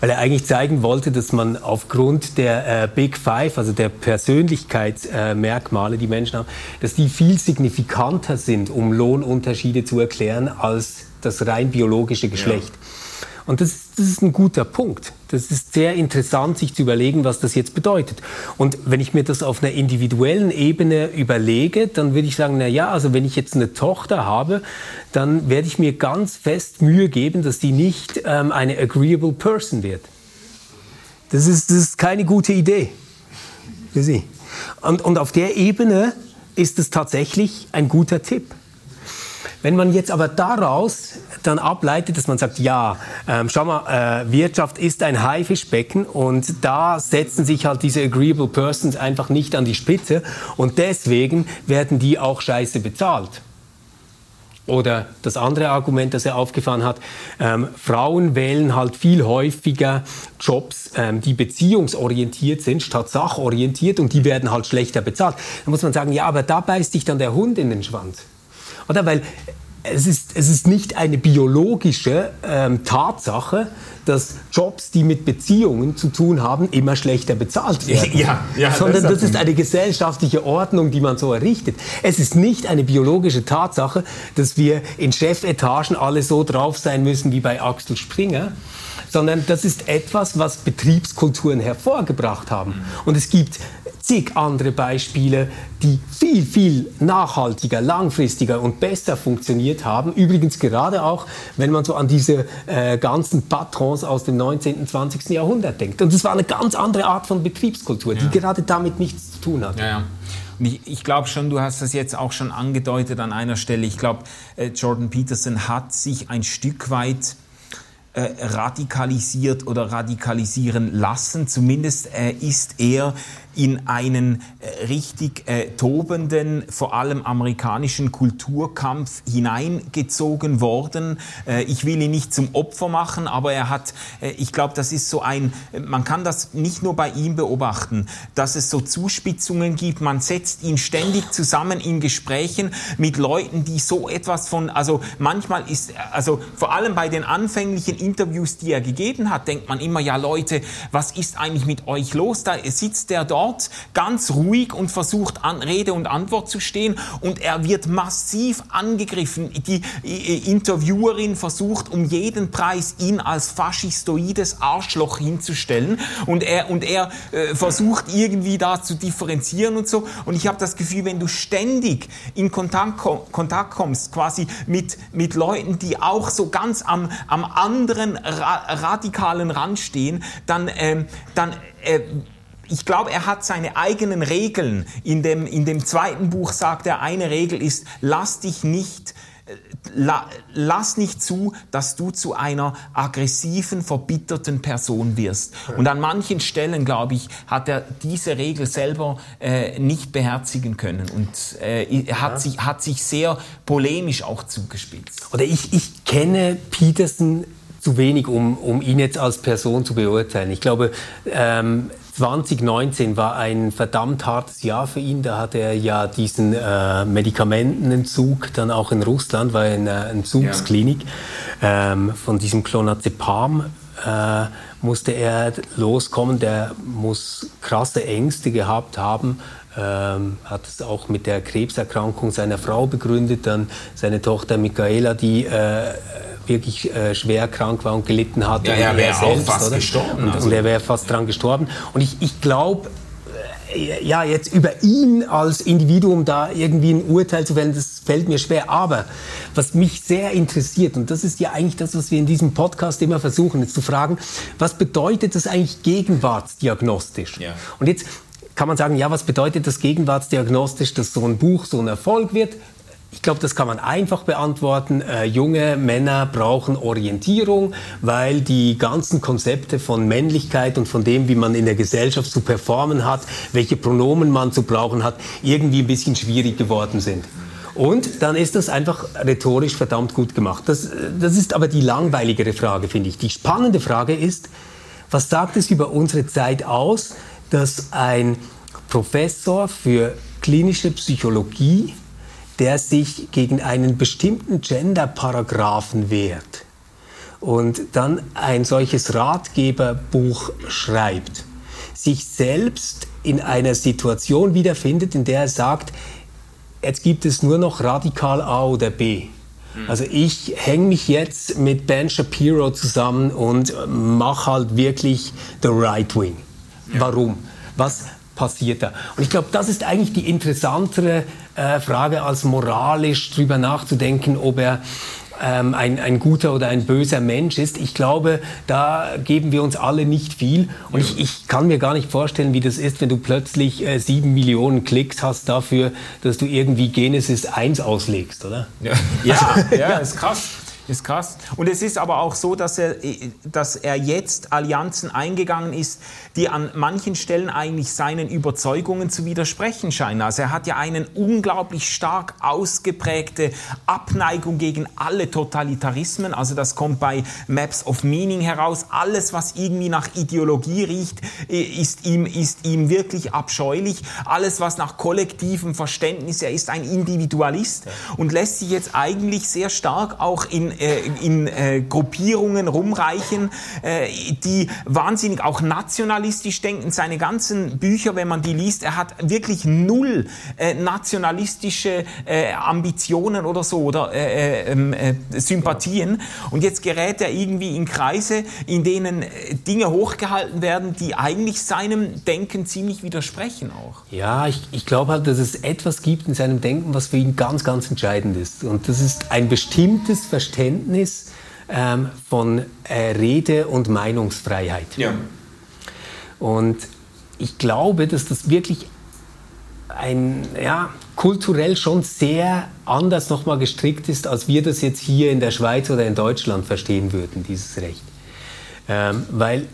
[SPEAKER 2] weil er eigentlich zeigen wollte, dass man aufgrund der äh, Big Five, also der Persönlichkeitsmerkmale, äh, die Menschen haben, dass die viel signifikanter sind, um Lohnunterschiede zu erklären, als das rein biologische Geschlecht. Ja. Und das, das, ist ein guter Punkt. Das ist sehr interessant, sich zu überlegen, was das jetzt bedeutet. Und wenn ich mir das auf einer individuellen Ebene überlege, dann würde ich sagen, na ja, also wenn ich jetzt eine Tochter habe, dann werde ich mir ganz fest Mühe geben, dass die nicht ähm, eine agreeable person wird. Das ist, das ist keine gute Idee für sie. Und, und auf der Ebene ist es tatsächlich ein guter Tipp. Wenn man jetzt aber daraus dann ableitet, dass man sagt, ja, ähm, schau mal, äh, Wirtschaft ist ein Haifischbecken und da setzen sich halt diese agreeable persons einfach nicht an die Spitze und deswegen werden die auch scheiße bezahlt. Oder das andere Argument, das er aufgefahren hat, ähm, Frauen wählen halt viel häufiger Jobs, ähm, die beziehungsorientiert sind, statt sachorientiert und die werden halt schlechter bezahlt. Da muss man sagen, ja, aber da beißt sich dann der Hund in den Schwanz. Oder weil es ist, es ist nicht eine biologische ähm, Tatsache, dass Jobs, die mit Beziehungen zu tun haben, immer schlechter bezahlt werden. Ja, ja, Sondern das, das ist eine gesellschaftliche Ordnung, die man so errichtet. Es ist nicht eine biologische Tatsache, dass wir in Chefetagen alle so drauf sein müssen wie bei Axel Springer, sondern das ist etwas, was Betriebskulturen hervorgebracht haben. Und es gibt zig andere Beispiele, die viel, viel nachhaltiger, langfristiger und besser funktioniert haben. Übrigens gerade auch, wenn man so an diese äh, ganzen Patrons aus dem 19. und 20. Jahrhundert denkt. Und es war eine ganz andere Art von Betriebskultur, ja. die gerade damit nichts zu tun hat.
[SPEAKER 1] Ja, ja. Und ich, ich glaube schon, du hast das jetzt auch schon angedeutet an einer Stelle. Ich glaube, äh, Jordan Peterson hat sich ein Stück weit äh, radikalisiert oder radikalisieren lassen. Zumindest äh, ist er in einen äh, richtig äh, tobenden, vor allem amerikanischen Kulturkampf hineingezogen worden. Äh, ich will ihn nicht zum Opfer machen, aber er hat, äh, ich glaube, das ist so ein, man kann das nicht nur bei ihm beobachten, dass es so Zuspitzungen gibt. Man setzt ihn ständig zusammen in Gesprächen mit Leuten, die so etwas von, also manchmal ist, also vor allem bei den anfänglichen Interviews, die er gegeben hat, denkt man immer, ja Leute, was ist eigentlich mit euch los? Da sitzt der dort ganz ruhig und versucht an Rede und Antwort zu stehen und er wird massiv angegriffen. Die Interviewerin versucht um jeden Preis ihn als faschistoides Arschloch hinzustellen und er und er äh, versucht irgendwie da zu differenzieren und so und ich habe das Gefühl, wenn du ständig in Kontakt, Kontakt kommst, quasi mit mit Leuten, die auch so ganz am am anderen ra radikalen Rand stehen, dann ähm, dann äh, ich glaube, er hat seine eigenen Regeln. In dem, in dem zweiten Buch sagt er, eine Regel ist, lass dich nicht äh, La, lass nicht zu, dass du zu einer aggressiven, verbitterten Person wirst. Und an manchen Stellen, glaube ich, hat er diese Regel selber äh, nicht beherzigen können und äh, er hat, ja. sich, hat sich sehr polemisch auch zugespitzt.
[SPEAKER 2] Oder ich, ich kenne Peterson zu wenig, um, um ihn jetzt als Person zu beurteilen. Ich glaube, ähm, 2019 war ein verdammt hartes Jahr für ihn. Da hatte er ja diesen äh, Medikamentenentzug, dann auch in Russland, war er in einer Entzugsklinik. Ja. Ähm, von diesem Clonazepam äh, musste er loskommen. Der muss krasse Ängste gehabt haben. Ähm, hat es auch mit der Krebserkrankung seiner Frau begründet. Dann seine Tochter Michaela, die äh, wirklich äh, schwer krank war und gelitten hat.
[SPEAKER 1] Ja, er wäre auch fast oder? gestorben.
[SPEAKER 2] Und, also. und er wäre fast dran gestorben. Und ich, ich glaube, äh, ja, jetzt über ihn als Individuum da irgendwie ein Urteil zu fällen, das fällt mir schwer. Aber was mich sehr interessiert, und das ist ja eigentlich das, was wir in diesem Podcast immer versuchen, ist zu fragen, was bedeutet das eigentlich gegenwartsdiagnostisch? Ja. Und jetzt kann man sagen, ja, was bedeutet das gegenwartsdiagnostisch, dass so ein Buch so ein Erfolg wird? Ich glaube, das kann man einfach beantworten. Äh, junge Männer brauchen Orientierung, weil die ganzen Konzepte von Männlichkeit und von dem, wie man in der Gesellschaft zu performen hat, welche Pronomen man zu brauchen hat, irgendwie ein bisschen schwierig geworden sind. Und dann ist das einfach rhetorisch verdammt gut gemacht. Das, das ist aber die langweiligere Frage, finde ich. Die spannende Frage ist, was sagt es über unsere Zeit aus, dass ein Professor für klinische Psychologie der sich gegen einen bestimmten Gender-Paragraphen wehrt und dann ein solches Ratgeberbuch schreibt, sich selbst in einer Situation wiederfindet, in der er sagt, jetzt gibt es nur noch radikal A oder B. Hm. Also ich hänge mich jetzt mit Ben Shapiro zusammen und mache halt wirklich the right wing. Warum? Was, passiert da? Und ich glaube, das ist eigentlich die interessantere äh, Frage, als moralisch drüber nachzudenken, ob er ähm, ein, ein guter oder ein böser Mensch ist. Ich glaube, da geben wir uns alle nicht viel. Und ich, ich kann mir gar nicht vorstellen, wie das ist, wenn du plötzlich äh, sieben Millionen Klicks hast dafür, dass du irgendwie Genesis 1 auslegst, oder?
[SPEAKER 1] Ja, ja, ja ist krass. Ist krass. Und es ist aber auch so, dass er, dass er jetzt Allianzen eingegangen ist, die an manchen Stellen eigentlich seinen Überzeugungen zu widersprechen scheinen. Also er hat ja eine unglaublich stark ausgeprägte Abneigung gegen alle Totalitarismen. Also das kommt bei Maps of Meaning heraus. Alles, was irgendwie nach Ideologie riecht, ist ihm, ist ihm wirklich abscheulich. Alles, was nach kollektivem Verständnis, er ist ein Individualist und lässt sich jetzt eigentlich sehr stark auch in äh, in äh, Gruppierungen rumreichen, äh, die wahnsinnig auch nationalistisch denken. Seine ganzen Bücher, wenn man die liest, er hat wirklich null äh, nationalistische äh, Ambitionen oder so oder äh, ähm, Sympathien. Und jetzt gerät er irgendwie in Kreise, in denen Dinge hochgehalten werden, die eigentlich seinem Denken ziemlich widersprechen auch.
[SPEAKER 2] Ja, ich, ich glaube halt, dass es etwas gibt in seinem Denken, was für ihn ganz, ganz entscheidend ist. Und das ist ein bestimmtes Verständnis Verständnis ähm, von äh, Rede- und Meinungsfreiheit. Ja. Und ich glaube, dass das wirklich ein, ja, kulturell schon sehr anders nochmal gestrickt ist, als wir das jetzt hier in der Schweiz oder in Deutschland verstehen würden, dieses Recht. Ähm, weil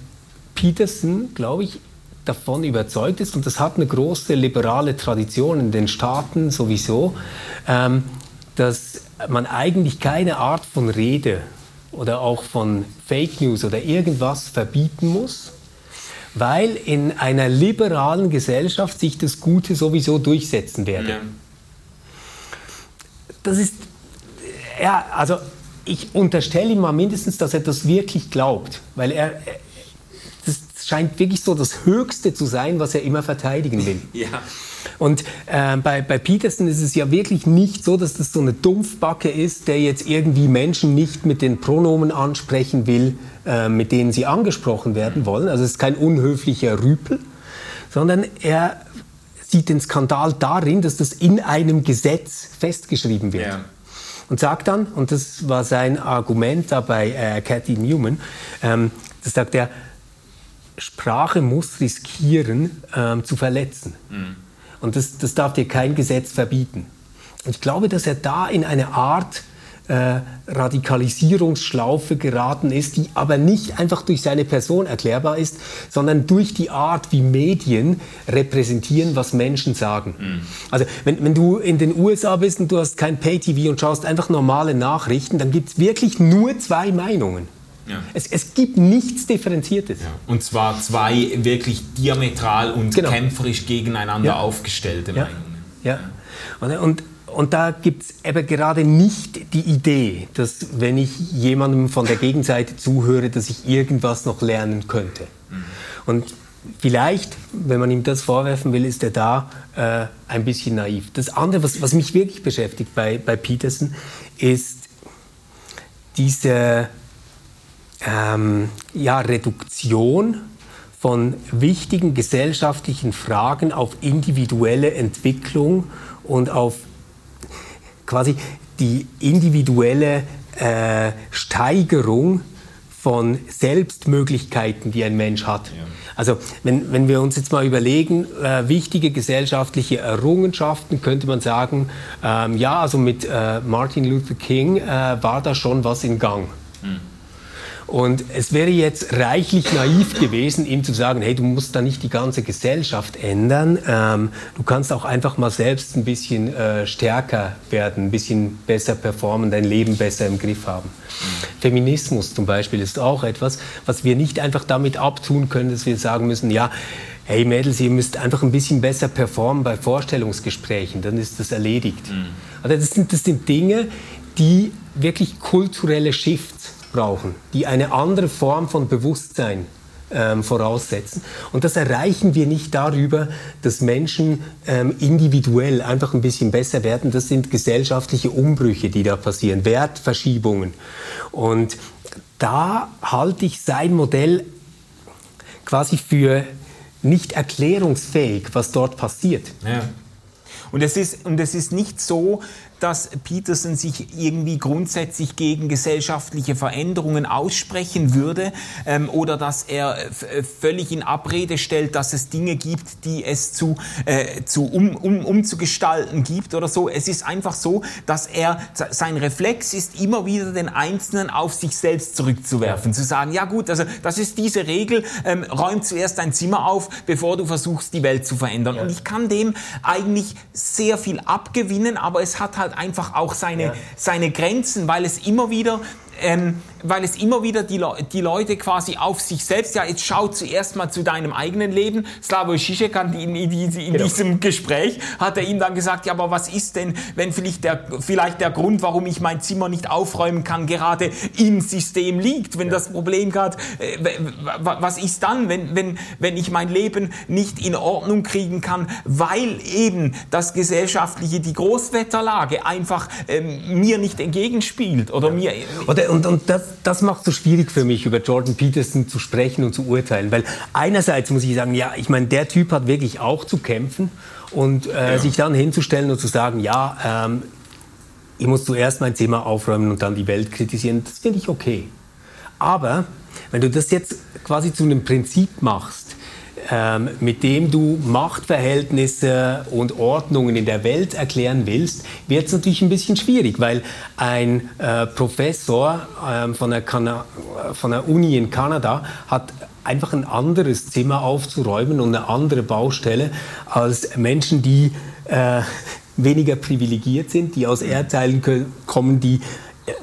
[SPEAKER 2] Peterson, glaube ich, davon überzeugt ist, und das hat eine große liberale Tradition in den Staaten sowieso, ähm, dass man eigentlich keine Art von Rede oder auch von Fake News oder irgendwas verbieten muss, weil in einer liberalen Gesellschaft sich das Gute sowieso durchsetzen werde. Ja. Das ist, ja, also ich unterstelle ihm mal mindestens, dass er das wirklich glaubt, weil er, das scheint wirklich so das Höchste zu sein, was er immer verteidigen will. Ja. Und äh, bei, bei Peterson ist es ja wirklich nicht so, dass das so eine Dumpfbacke ist, der jetzt irgendwie Menschen nicht mit den Pronomen ansprechen will, äh, mit denen sie angesprochen werden wollen. Also es ist kein unhöflicher Rüpel, sondern er sieht den Skandal darin, dass das in einem Gesetz festgeschrieben wird. Ja. Und sagt dann, und das war sein Argument da bei äh, Cathy Newman, ähm, das sagt er, Sprache muss riskieren, ähm, zu verletzen. Mhm. Und das, das darf dir kein Gesetz verbieten. Und ich glaube, dass er da in eine Art äh, Radikalisierungsschlaufe geraten ist, die aber nicht einfach durch seine Person erklärbar ist, sondern durch die Art, wie Medien repräsentieren, was Menschen sagen. Mhm. Also wenn, wenn du in den USA bist und du hast kein Pay-TV und schaust einfach normale Nachrichten, dann gibt es wirklich nur zwei Meinungen. Ja. Es, es, gibt nichts Differenziertes. Ja.
[SPEAKER 1] Und zwar zwei wirklich diametral und genau. kämpferisch gegeneinander ja. aufgestellte Meinungen.
[SPEAKER 2] Ja. Und, und, und da gibt es eben gerade nicht die Idee, dass wenn ich jemandem von der Gegenseite zuhöre, dass ich irgendwas noch lernen könnte. Mhm. Und vielleicht, wenn man ihm das vorwerfen will, ist er da äh, ein bisschen naiv. Das andere, was, was mich wirklich beschäftigt bei, bei Peterson, ist diese ähm, ja, Reduktion von wichtigen gesellschaftlichen Fragen auf individuelle Entwicklung und auf quasi die individuelle äh, Steigerung von Selbstmöglichkeiten, die ein Mensch hat. Ja. Also wenn, wenn wir uns jetzt mal überlegen, äh, wichtige gesellschaftliche Errungenschaften, könnte man sagen, ähm, ja, also mit äh, Martin Luther King äh, war da schon was in Gang. Mhm. Und es wäre jetzt reichlich naiv gewesen, ihm zu sagen, hey, du musst da nicht die ganze Gesellschaft ändern. Ähm, du kannst auch einfach mal selbst ein bisschen äh, stärker werden, ein bisschen besser performen, dein Leben besser im Griff haben. Feminismus zum Beispiel ist auch etwas, was wir nicht einfach damit abtun können, dass wir sagen müssen, ja, hey Mädels, ihr müsst einfach ein bisschen besser performen bei Vorstellungsgesprächen, dann ist das erledigt. Mhm. Also das sind, das sind Dinge, die wirklich kulturelle Shifts brauchen, die eine andere Form von Bewusstsein ähm, voraussetzen. Und das erreichen wir nicht darüber, dass Menschen ähm, individuell einfach ein bisschen besser werden. Das sind gesellschaftliche Umbrüche, die da passieren, Wertverschiebungen. Und da halte ich sein Modell quasi für nicht erklärungsfähig, was dort passiert.
[SPEAKER 1] Ja. Und es ist, und es ist nicht so, dass Peterson sich irgendwie grundsätzlich gegen gesellschaftliche Veränderungen aussprechen würde ähm, oder dass er äh, völlig in Abrede stellt, dass es Dinge gibt, die es zu, äh, zu um, um, umzugestalten gibt oder so. Es ist einfach so, dass er sein Reflex ist, immer wieder den Einzelnen auf sich selbst zurückzuwerfen, zu sagen, ja gut, also das ist diese Regel, ähm, räum zuerst dein Zimmer auf, bevor du versuchst, die Welt zu verändern. Und ich kann dem eigentlich sehr viel abgewinnen, aber es hat halt einfach auch seine, ja. seine Grenzen, weil es immer wieder ähm, weil es immer wieder die, Le die Leute quasi auf sich selbst, ja, jetzt schau zuerst mal zu deinem eigenen Leben. Slavoj Žižek in, in, in, in genau. diesem Gespräch hat er ihm dann gesagt, ja, aber was ist denn, wenn vielleicht der, vielleicht der Grund, warum ich mein Zimmer nicht aufräumen kann, gerade im System liegt, wenn ja. das Problem gerade, äh, was ist dann, wenn, wenn, wenn ich mein Leben nicht in Ordnung kriegen kann, weil eben das Gesellschaftliche, die Großwetterlage einfach ähm, mir nicht entgegenspielt oder ja. mir...
[SPEAKER 2] Oder, und, und das, das macht es so schwierig für mich, über Jordan Peterson zu sprechen und zu urteilen. Weil einerseits muss ich sagen, ja, ich meine, der Typ hat wirklich auch zu kämpfen. Und äh, ja. sich dann hinzustellen und zu sagen, ja, ähm, ich muss zuerst mein Zimmer aufräumen und dann die Welt kritisieren, das finde ich okay. Aber wenn du das jetzt quasi zu einem Prinzip machst, ähm, mit dem du Machtverhältnisse und Ordnungen in der Welt erklären willst, wird es natürlich ein bisschen schwierig, weil ein äh, Professor ähm, von, der von der Uni in Kanada hat einfach ein anderes Zimmer aufzuräumen und eine andere Baustelle als Menschen, die äh, weniger privilegiert sind, die aus Erdteilen kommen, die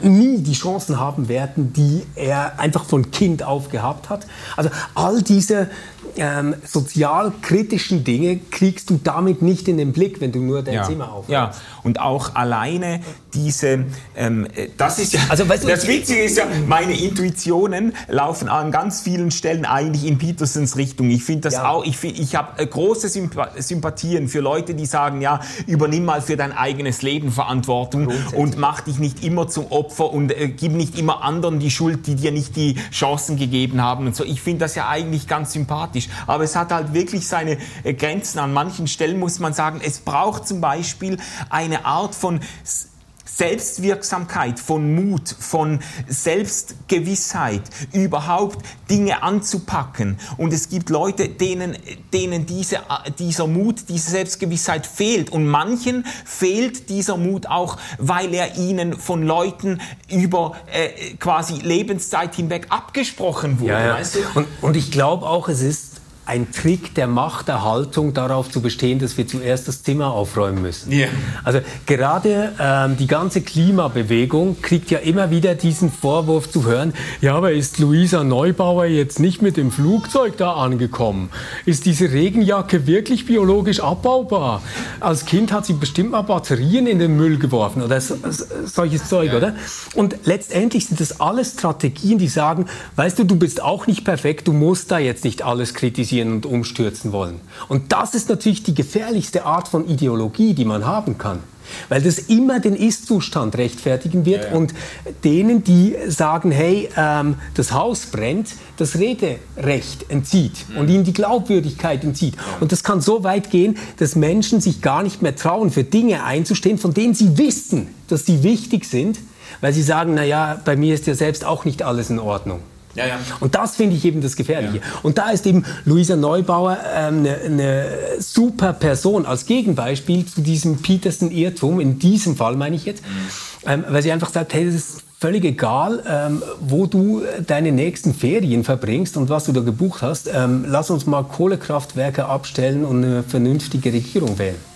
[SPEAKER 2] nie die Chancen haben werden, die er einfach von Kind auf gehabt hat. Also all diese ähm, sozialkritischen Dinge kriegst du damit nicht in den Blick, wenn du nur dein
[SPEAKER 1] ja.
[SPEAKER 2] Zimmer aufräumst.
[SPEAKER 1] Ja, und auch alleine diese, ähm, äh, das ist ja, also weißt du, das Witzige ist ja, meine Intuitionen laufen an ganz vielen Stellen eigentlich in Petersens Richtung. Ich finde das ja. auch, ich, ich habe äh, große Sympathien für Leute, die sagen, ja, übernimm mal für dein eigenes Leben Verantwortung und mach dich nicht immer zum Opfer und äh, gib nicht immer anderen die Schuld, die dir nicht die Chancen gegeben haben und so. Ich finde das ja eigentlich ganz sympathisch. Aber es hat halt wirklich seine äh, Grenzen. An manchen Stellen muss man sagen, es braucht zum Beispiel eine Art von Selbstwirksamkeit, von Mut, von Selbstgewissheit, überhaupt Dinge anzupacken. Und es gibt Leute, denen, denen diese, dieser Mut, diese Selbstgewissheit fehlt. Und manchen fehlt dieser Mut auch, weil er ihnen von Leuten über äh, quasi Lebenszeit hinweg abgesprochen wurde. Ja,
[SPEAKER 2] ja. Weißt du? und, und ich glaube auch, es ist ein Trick der Machterhaltung darauf zu bestehen, dass wir zuerst das Zimmer aufräumen müssen. Yeah. Also gerade ähm, die ganze Klimabewegung kriegt ja immer wieder diesen Vorwurf zu hören, ja, aber ist Luisa Neubauer jetzt nicht mit dem Flugzeug da angekommen? Ist diese Regenjacke wirklich biologisch abbaubar? Als Kind hat sie bestimmt mal Batterien in den Müll geworfen oder so, solches Zeug, ja. oder? Und letztendlich sind das alles Strategien, die sagen, weißt du, du bist auch nicht perfekt, du musst da jetzt nicht alles kritisieren kritisieren und umstürzen wollen. Und das ist natürlich die gefährlichste Art von Ideologie, die man haben kann. Weil das immer den Ist-Zustand rechtfertigen wird ja, ja. und denen, die sagen, hey, ähm, das Haus brennt, das Rederecht entzieht mhm. und ihnen die Glaubwürdigkeit entzieht. Und das kann so weit gehen, dass Menschen sich gar nicht mehr trauen, für Dinge einzustehen, von denen sie wissen, dass sie wichtig sind, weil sie sagen, naja, bei mir ist ja selbst auch nicht alles in Ordnung. Ja, ja. Und das finde ich eben das Gefährliche. Ja. Und da ist eben Luisa Neubauer eine ähm, ne super Person als Gegenbeispiel zu diesem Peterson-Irrtum, in diesem Fall meine ich jetzt, mhm. ähm, weil sie einfach sagt, hey, das ist völlig egal, ähm, wo du deine nächsten Ferien verbringst und was du da gebucht hast. Ähm, lass uns mal Kohlekraftwerke abstellen und eine vernünftige Regierung wählen.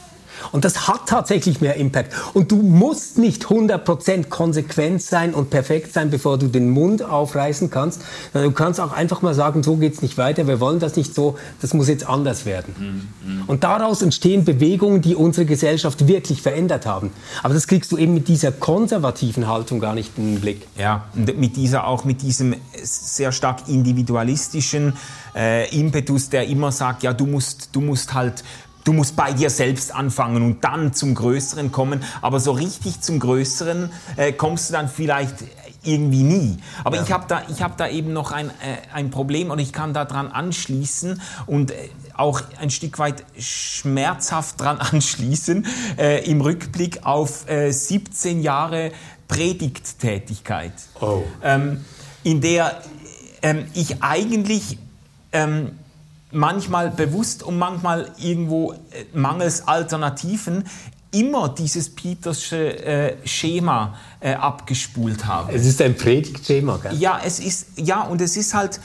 [SPEAKER 2] Und das hat tatsächlich mehr Impact. Und du musst nicht 100% konsequent sein und perfekt sein, bevor du den Mund aufreißen kannst. Du kannst auch einfach mal sagen, so geht es nicht weiter, wir wollen das nicht so, das muss jetzt anders werden. Mhm. Und daraus entstehen Bewegungen, die unsere Gesellschaft wirklich verändert haben. Aber das kriegst du eben mit dieser konservativen Haltung gar nicht in den Blick.
[SPEAKER 1] Ja, und mit dieser, auch mit diesem sehr stark individualistischen äh, Impetus, der immer sagt, ja, du musst, du musst halt Du musst bei dir selbst anfangen und dann zum Größeren kommen. Aber so richtig zum Größeren äh, kommst du dann vielleicht irgendwie nie. Aber ja. ich habe da, ich hab da eben noch ein, äh, ein Problem und ich kann daran anschließen und äh, auch ein Stück weit schmerzhaft dran anschließen äh, im Rückblick auf äh, 17 Jahre Predigttätigkeit, oh. ähm, in der ähm, ich eigentlich ähm, manchmal bewusst und manchmal irgendwo äh, mangels Alternativen immer dieses Petersche äh, Schema äh, abgespult habe.
[SPEAKER 2] Es ist ein Predigtschema, gell?
[SPEAKER 1] Ja, es ist ja und es ist halt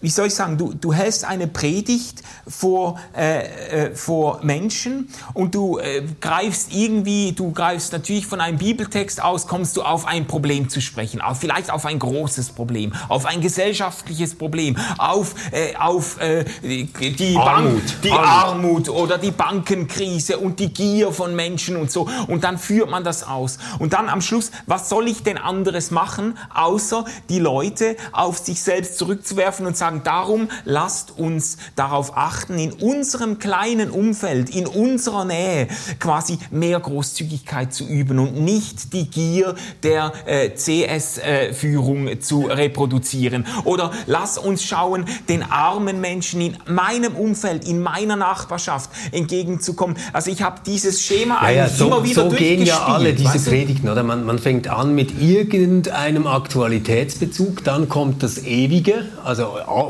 [SPEAKER 1] wie soll ich sagen, du, du hältst eine Predigt vor, äh, äh, vor Menschen und du äh, greifst irgendwie, du greifst natürlich von einem Bibeltext aus, kommst du auf ein Problem zu sprechen, auf, vielleicht auf ein großes Problem, auf ein gesellschaftliches Problem, auf, äh, auf äh, die, Armut. Bank, die Armut. Armut oder die Bankenkrise und die Gier von Menschen und so. Und dann führt man das aus. Und dann am Schluss, was soll ich denn anderes machen, außer die Leute auf sich selbst zurückzuwerfen und sagen, sagen, darum lasst uns darauf achten, in unserem kleinen Umfeld, in unserer Nähe quasi mehr Großzügigkeit zu üben und nicht die Gier der äh, CS-Führung äh, zu reproduzieren. Oder lass uns schauen, den armen Menschen in meinem Umfeld, in meiner Nachbarschaft entgegenzukommen. Also ich habe dieses Schema
[SPEAKER 2] ja, ja, so, immer wieder So gehen ja alle diese weißt du? Predigten, oder? Man, man fängt an mit irgendeinem Aktualitätsbezug, dann kommt das Ewige, also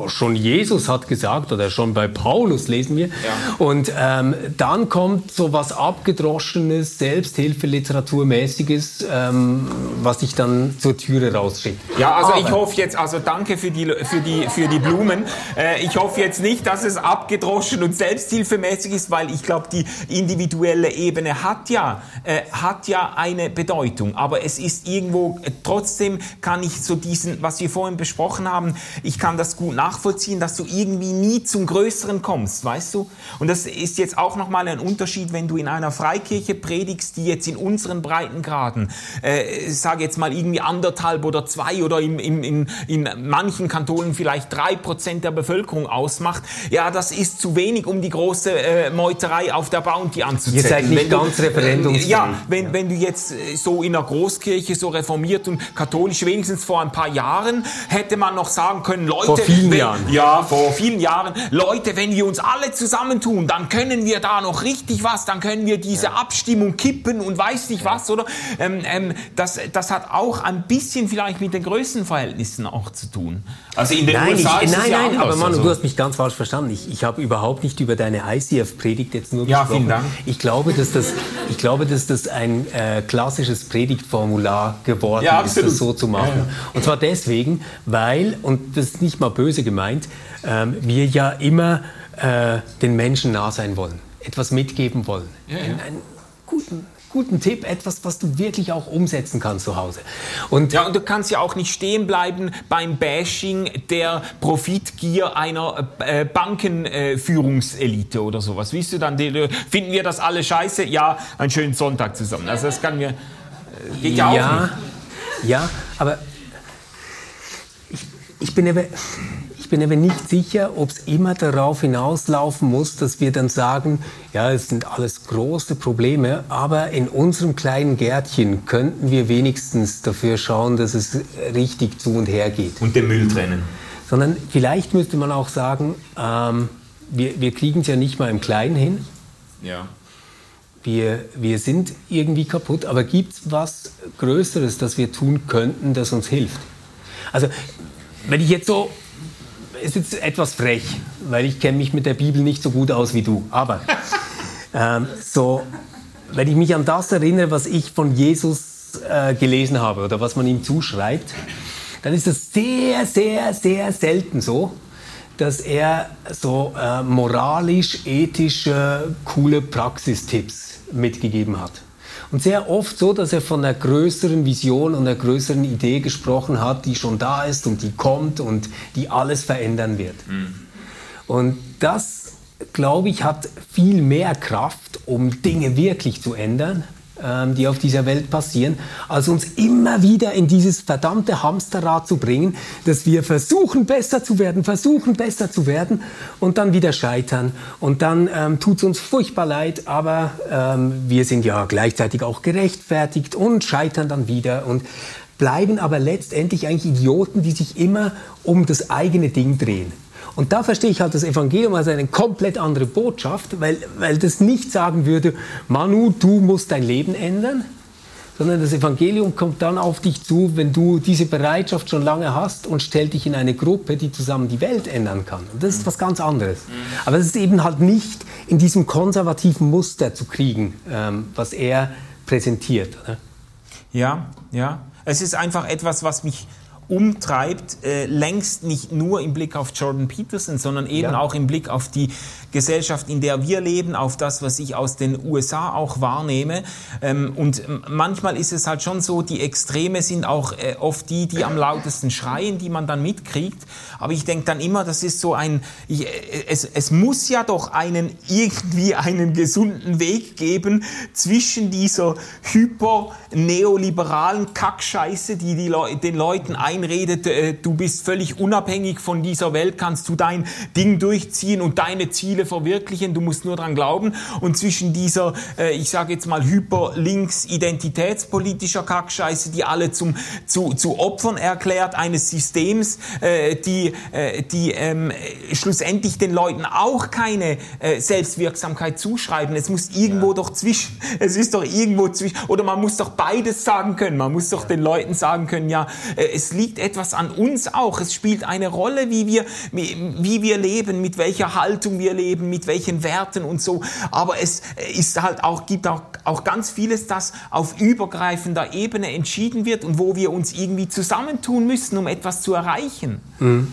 [SPEAKER 2] schon Jesus hat gesagt, oder schon bei Paulus lesen wir. Ja. Und ähm, dann kommt so was abgedroschenes, Selbsthilfeliteraturmäßiges, ähm, was ich dann zur Türe rausschicke.
[SPEAKER 1] Ja, also Aber, ich hoffe jetzt, also danke für die, für die, für die Blumen. Äh, ich hoffe jetzt nicht, dass es abgedroschen und selbsthilfemäßig ist, weil ich glaube, die individuelle Ebene hat ja, äh, hat ja eine Bedeutung. Aber es ist irgendwo, äh, trotzdem kann ich so diesen, was wir vorhin besprochen haben, ich kann das gut nachvollziehen, dass du irgendwie nie zum Größeren kommst, weißt du? Und das ist jetzt auch nochmal ein Unterschied, wenn du in einer Freikirche predigst, die jetzt in unseren Breitengraden, äh, sage jetzt mal irgendwie anderthalb oder zwei oder im, im, in, in manchen Kantonen vielleicht drei Prozent der Bevölkerung ausmacht. Ja, das ist zu wenig, um die große äh, Meuterei auf der Bounty anzuzetteln.
[SPEAKER 2] Ihr seid nicht wenn ganz referendumsfähig.
[SPEAKER 1] Äh, ja, wenn, ja. wenn du jetzt äh, so in einer Großkirche so reformiert und katholisch wenigstens vor ein paar Jahren hätte man noch sagen können, Leute,
[SPEAKER 2] vielen wenn, Jahren.
[SPEAKER 1] Ja, vor vielen Jahren. Leute, wenn wir uns alle zusammentun, dann können wir da noch richtig was, dann können wir diese ja. Abstimmung kippen und weiß nicht was, oder? Ähm, ähm, das, das hat auch ein bisschen vielleicht mit den Größenverhältnissen auch zu tun.
[SPEAKER 2] Also in den nein, USA ich, ist nein, ja nein, aber Manu, also. du hast mich ganz falsch verstanden. Ich, ich habe überhaupt nicht über deine ICF-Predigt jetzt nur
[SPEAKER 1] ja, gesprochen. Vielen Dank.
[SPEAKER 2] Ich glaube, dass das, ich glaube, dass das ein äh, klassisches Predigtformular geworden ja, ist, das so zu machen. Ja, und zwar deswegen, weil, und das ist nicht mal böse gemeint, ähm, wir ja immer äh, den Menschen nah sein wollen, etwas mitgeben wollen. Ja, ja. Einen, einen guten, guten Tipp, etwas, was du wirklich auch umsetzen kannst zu Hause.
[SPEAKER 1] Und ja, und du kannst ja auch nicht stehen bleiben beim Bashing der Profitgier einer äh, Bankenführungselite äh, oder sowas. Wie du dann, die, finden wir das alle scheiße? Ja, einen schönen Sonntag zusammen. Also das kann mir, äh,
[SPEAKER 2] geht ja, ja auch nicht. Ja, aber ich, ich bin eben ich bin aber nicht sicher, ob es immer darauf hinauslaufen muss, dass wir dann sagen, ja, es sind alles große Probleme, aber in unserem kleinen Gärtchen könnten wir wenigstens dafür schauen, dass es richtig zu und her geht.
[SPEAKER 1] Und den Müll trennen.
[SPEAKER 2] Sondern vielleicht müsste man auch sagen, ähm, wir, wir kriegen es ja nicht mal im Kleinen hin.
[SPEAKER 1] Ja.
[SPEAKER 2] Wir, wir sind irgendwie kaputt, aber gibt es was Größeres, das wir tun könnten, das uns hilft? Also, wenn ich jetzt so ist jetzt etwas frech, weil ich kenne mich mit der Bibel nicht so gut aus wie du. Aber ähm, so, wenn ich mich an das erinnere, was ich von Jesus äh, gelesen habe oder was man ihm zuschreibt, dann ist es sehr, sehr, sehr selten so, dass er so äh, moralisch, ethische, coole Praxistipps mitgegeben hat. Und sehr oft so, dass er von einer größeren Vision und einer größeren Idee gesprochen hat, die schon da ist und die kommt und die alles verändern wird. Mhm. Und das, glaube ich, hat viel mehr Kraft, um Dinge wirklich zu ändern, die auf dieser Welt passieren, als uns immer wieder in dieses verdammte Hamsterrad zu bringen, dass wir versuchen, besser zu werden, versuchen, besser zu werden und dann wieder scheitern. Und dann ähm, tut es uns furchtbar leid, aber ähm, wir sind ja gleichzeitig auch gerechtfertigt und scheitern dann wieder. Und bleiben aber letztendlich eigentlich Idioten, die sich immer um das eigene Ding drehen. Und da verstehe ich halt das Evangelium als eine komplett andere Botschaft, weil, weil das nicht sagen würde, Manu, du musst dein Leben ändern, sondern das Evangelium kommt dann auf dich zu, wenn du diese Bereitschaft schon lange hast und stellt dich in eine Gruppe, die zusammen die Welt ändern kann. Und das ist was ganz anderes. Aber es ist eben halt nicht in diesem konservativen Muster zu kriegen, ähm, was er präsentiert. Oder?
[SPEAKER 1] Ja, ja. Es ist einfach etwas, was mich umtreibt, äh, längst nicht nur im Blick auf Jordan Peterson, sondern eben ja. auch im Blick auf die Gesellschaft, in der wir leben, auf das, was ich aus den USA auch wahrnehme. Ähm, und manchmal ist es halt schon so, die Extreme sind auch äh, oft die, die am lautesten schreien, die man dann mitkriegt. Aber ich denke dann immer, das ist so ein, ich, äh, es, es muss ja doch einen, irgendwie einen gesunden Weg geben zwischen dieser hyper-neoliberalen Kackscheiße, die, die Le den Leuten einredet, äh, du bist völlig unabhängig von dieser Welt, kannst du dein Ding durchziehen und deine Ziele verwirklichen, du musst nur dran glauben. Und zwischen dieser, äh, ich sage jetzt mal, hyperlinks identitätspolitischer Kackscheiße, die alle zum, zu, zu Opfern erklärt eines Systems, äh, die, äh, die ähm, schlussendlich den Leuten auch keine äh, Selbstwirksamkeit zuschreiben. Es muss irgendwo ja. doch zwischen, es ist doch irgendwo zwischen, oder man muss doch beides sagen können. Man muss doch den Leuten sagen können, ja, es liegt etwas an uns auch. Es spielt eine Rolle, wie wir, wie, wir leben, mit welcher Haltung wir leben leben, mit welchen Werten und so. Aber es ist halt auch, gibt auch, auch ganz vieles, das auf übergreifender Ebene entschieden wird und wo wir uns irgendwie zusammentun müssen, um etwas zu erreichen. Mhm.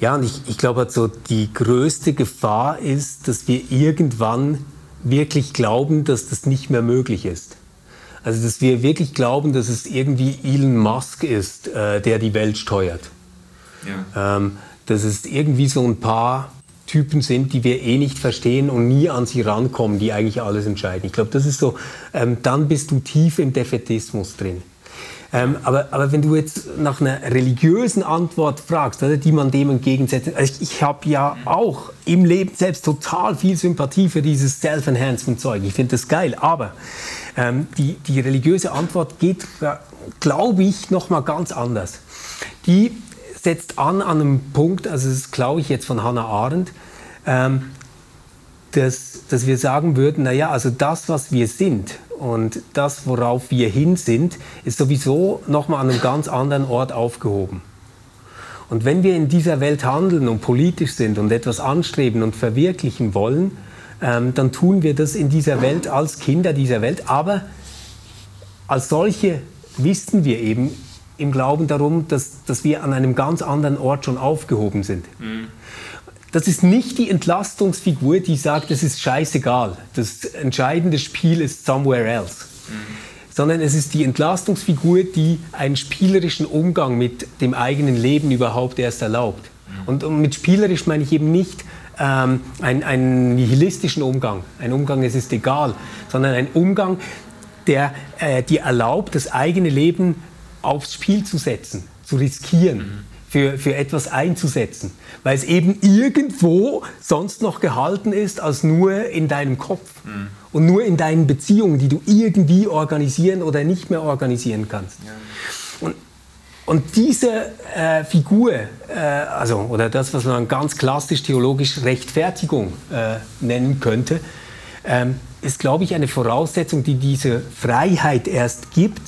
[SPEAKER 2] Ja, und ich, ich glaube, also die größte Gefahr ist, dass wir irgendwann wirklich glauben, dass das nicht mehr möglich ist. Also, dass wir wirklich glauben, dass es irgendwie Elon Musk ist, äh, der die Welt steuert. Ja. Ähm, dass es irgendwie so ein paar Typen sind, die wir eh nicht verstehen und nie an sie rankommen, die eigentlich alles entscheiden. Ich glaube, das ist so, ähm, dann bist du tief im Defetismus drin. Ähm, aber, aber wenn du jetzt nach einer religiösen Antwort fragst, oder, die man dem entgegensetzt, also ich, ich habe ja auch im Leben selbst total viel Sympathie für dieses Self-Enhancement-Zeug. Ich finde das geil, aber ähm, die, die religiöse Antwort geht, äh, glaube ich, nochmal ganz anders. Die setzt an an einem Punkt, also das glaube ich jetzt von Hannah Arendt, ähm, dass, dass wir sagen würden, naja, also das, was wir sind und das, worauf wir hin sind, ist sowieso nochmal an einem ganz anderen Ort aufgehoben. Und wenn wir in dieser Welt handeln und politisch sind und etwas anstreben und verwirklichen wollen, ähm, dann tun wir das in dieser Welt als Kinder dieser Welt. Aber als solche wissen wir eben, im Glauben darum, dass, dass wir an einem ganz anderen Ort schon aufgehoben sind. Mhm. Das ist nicht die Entlastungsfigur, die sagt, es ist scheißegal, das entscheidende Spiel ist somewhere else. Mhm. Sondern es ist die Entlastungsfigur, die einen spielerischen Umgang mit dem eigenen Leben überhaupt erst erlaubt. Mhm. Und, und mit spielerisch meine ich eben nicht ähm, einen, einen nihilistischen Umgang, ein Umgang, es ist egal, sondern ein Umgang, der äh, dir erlaubt, das eigene Leben aufs Spiel zu setzen, zu riskieren. Mhm. Für, für etwas einzusetzen, weil es eben irgendwo sonst noch gehalten ist als nur in deinem Kopf mhm. und nur in deinen Beziehungen, die du irgendwie organisieren oder nicht mehr organisieren kannst. Ja. Und, diese äh, Figur, äh, also, oder das, was man ganz klassisch theologisch Rechtfertigung äh, nennen könnte, ähm, ist, glaube ich, eine Voraussetzung, die diese Freiheit erst gibt,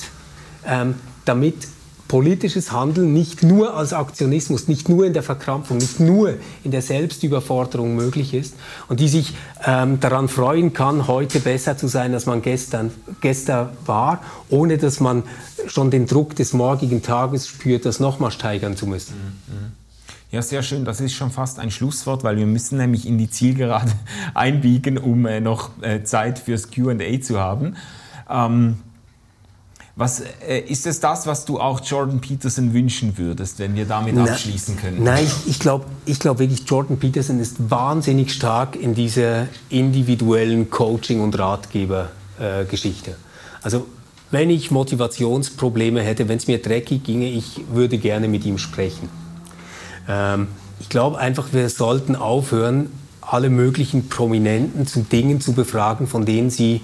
[SPEAKER 2] ähm, damit politisches Handeln nicht nur als Aktionismus, nicht nur in der Verkrampfung, nicht nur in der Selbstüberforderung möglich ist und die sich ähm, daran freuen kann, heute besser zu sein, als man gestern, gestern war, ohne dass man schon den Druck des morgigen Tages spürt, das nochmal steigern zu müssen. Mhm.
[SPEAKER 1] Ja, sehr schön. Das ist schon fast ein Schlusswort, weil wir müssen nämlich in die Zielgerade einbiegen, um äh, noch äh, Zeit fürs Q&A zu haben. Ähm, was, äh, ist es das, was du auch Jordan Peterson wünschen würdest, wenn wir damit Na, abschließen können?
[SPEAKER 2] Nein, ich glaube ich glaub wirklich, Jordan Peterson ist wahnsinnig stark in dieser individuellen Coaching- und Ratgeber-Geschichte. Äh, also wenn ich Motivationsprobleme hätte, wenn es mir dreckig ginge, ich würde gerne mit ihm sprechen. Ähm, ich glaube einfach, wir sollten aufhören, alle möglichen Prominenten zu Dingen zu befragen, von denen sie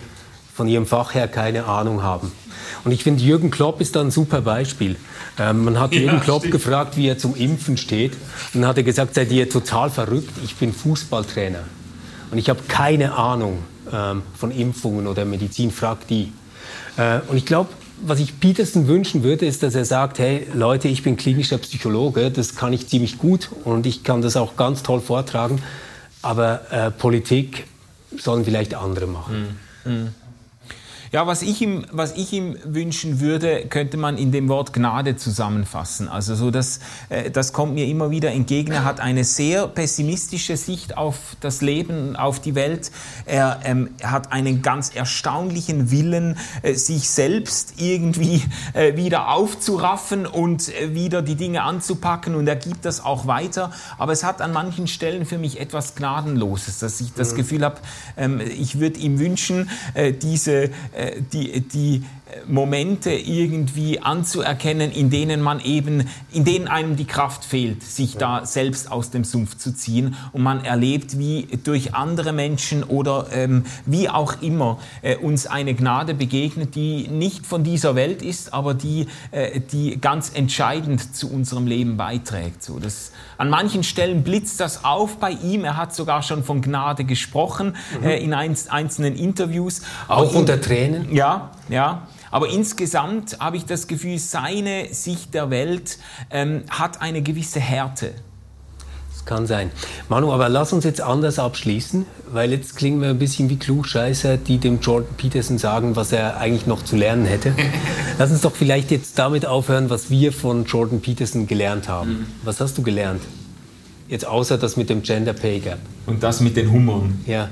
[SPEAKER 2] von ihrem Fach her keine Ahnung haben. Und ich finde, Jürgen Klopp ist da ein super Beispiel. Ähm, man hat Jürgen ja, Klopp stimmt. gefragt, wie er zum Impfen steht. Und dann hat er gesagt, seid ihr total verrückt? Ich bin Fußballtrainer. Und ich habe keine Ahnung ähm, von Impfungen oder Medizin, frag die. Äh, und ich glaube, was ich Peterson wünschen würde, ist, dass er sagt, hey Leute, ich bin klinischer Psychologe, das kann ich ziemlich gut und ich kann das auch ganz toll vortragen, aber äh, Politik sollen vielleicht andere machen. Mhm.
[SPEAKER 1] Ja, was ich, ihm, was ich ihm wünschen würde, könnte man in dem Wort Gnade zusammenfassen. Also so das, äh, das kommt mir immer wieder entgegen. Er hat eine sehr pessimistische Sicht auf das Leben, auf die Welt. Er, ähm, hat einen ganz erstaunlichen Willen, äh, sich selbst irgendwie äh, wieder aufzuraffen und äh, wieder die Dinge anzupacken. Und er gibt das auch weiter. Aber es hat an manchen Stellen für mich etwas Gnadenloses, dass ich das mhm. Gefühl habe, ähm, ich würde ihm wünschen, äh, diese die, die Momente irgendwie anzuerkennen, in denen man eben, in denen einem die Kraft fehlt, sich da selbst aus dem Sumpf zu ziehen und man erlebt, wie durch andere Menschen oder ähm, wie auch immer äh, uns eine Gnade begegnet, die nicht von dieser Welt ist, aber die, äh, die ganz entscheidend zu unserem Leben beiträgt. So, das, an manchen Stellen blitzt das auf bei ihm. Er hat sogar schon von Gnade gesprochen mhm. äh, in einzelnen Interviews.
[SPEAKER 2] Auch unter Tränen?
[SPEAKER 1] Ja, ja. Aber insgesamt habe ich das Gefühl, seine Sicht der Welt ähm, hat eine gewisse Härte.
[SPEAKER 2] Das kann sein. Manu, aber lass uns jetzt anders abschließen, weil jetzt klingen wir ein bisschen wie Klugscheißer, die dem Jordan Peterson sagen, was er eigentlich noch zu lernen hätte. lass uns doch vielleicht jetzt damit aufhören, was wir von Jordan Peterson gelernt haben. Mhm. Was hast du gelernt? Jetzt außer das mit dem Gender Pay Gap.
[SPEAKER 1] Und das mit den Hummern.
[SPEAKER 2] Ja.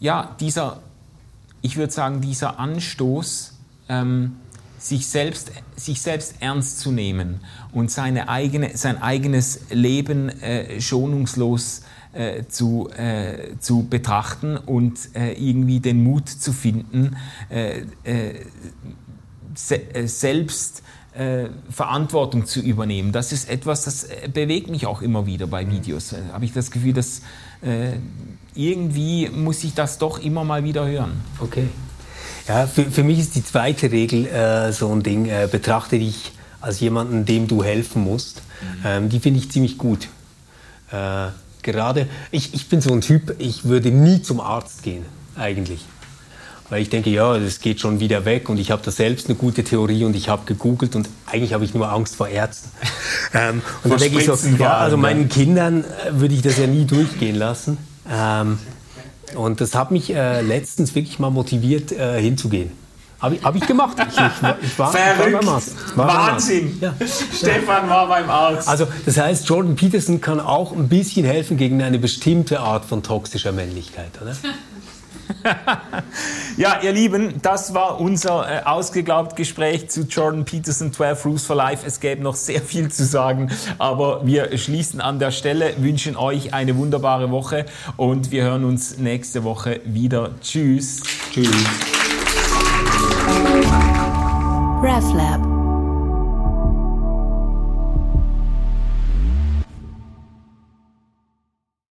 [SPEAKER 1] Ja, dieser, ich würde sagen, dieser Anstoß, ähm, sich, selbst, sich selbst ernst zu nehmen und seine eigene, sein eigenes Leben äh, schonungslos äh, zu, äh, zu betrachten und äh, irgendwie den Mut zu finden, äh, äh, se selbst Verantwortung zu übernehmen. Das ist etwas, das bewegt mich auch immer wieder bei Videos. habe ich das Gefühl, dass irgendwie muss ich das doch immer mal wieder hören.
[SPEAKER 2] Okay. Ja, für, für mich ist die zweite Regel äh, so ein Ding, äh, betrachte dich als jemanden, dem du helfen musst. Mhm. Ähm, die finde ich ziemlich gut. Äh, gerade, ich, ich bin so ein Typ, ich würde nie zum Arzt gehen, eigentlich. Weil ich denke, ja, das geht schon wieder weg und ich habe da selbst eine gute Theorie und ich habe gegoogelt und eigentlich habe ich nur Angst vor Ärzten. ähm, und dann denke ich so, ja, also meinen Kindern äh, würde ich das ja nie durchgehen lassen. Ähm, und das hat mich äh, letztens wirklich mal motiviert, äh, hinzugehen. Habe ich, hab ich gemacht. Ich,
[SPEAKER 1] ich, ich war, Verrückt. war beim Arzt. War Wahnsinn. Beim Arzt. Ja. Stefan war beim Arzt.
[SPEAKER 2] Also das heißt, Jordan Peterson kann auch ein bisschen helfen gegen eine bestimmte Art von toxischer Männlichkeit, oder?
[SPEAKER 1] ja, ihr Lieben, das war unser äh, ausgeglaubt Gespräch zu Jordan Peterson 12 Rules for Life. Es gäbe noch sehr viel zu sagen, aber wir schließen an der Stelle, wünschen euch eine wunderbare Woche und wir hören uns nächste Woche wieder. Tschüss. Tschüss. RefLab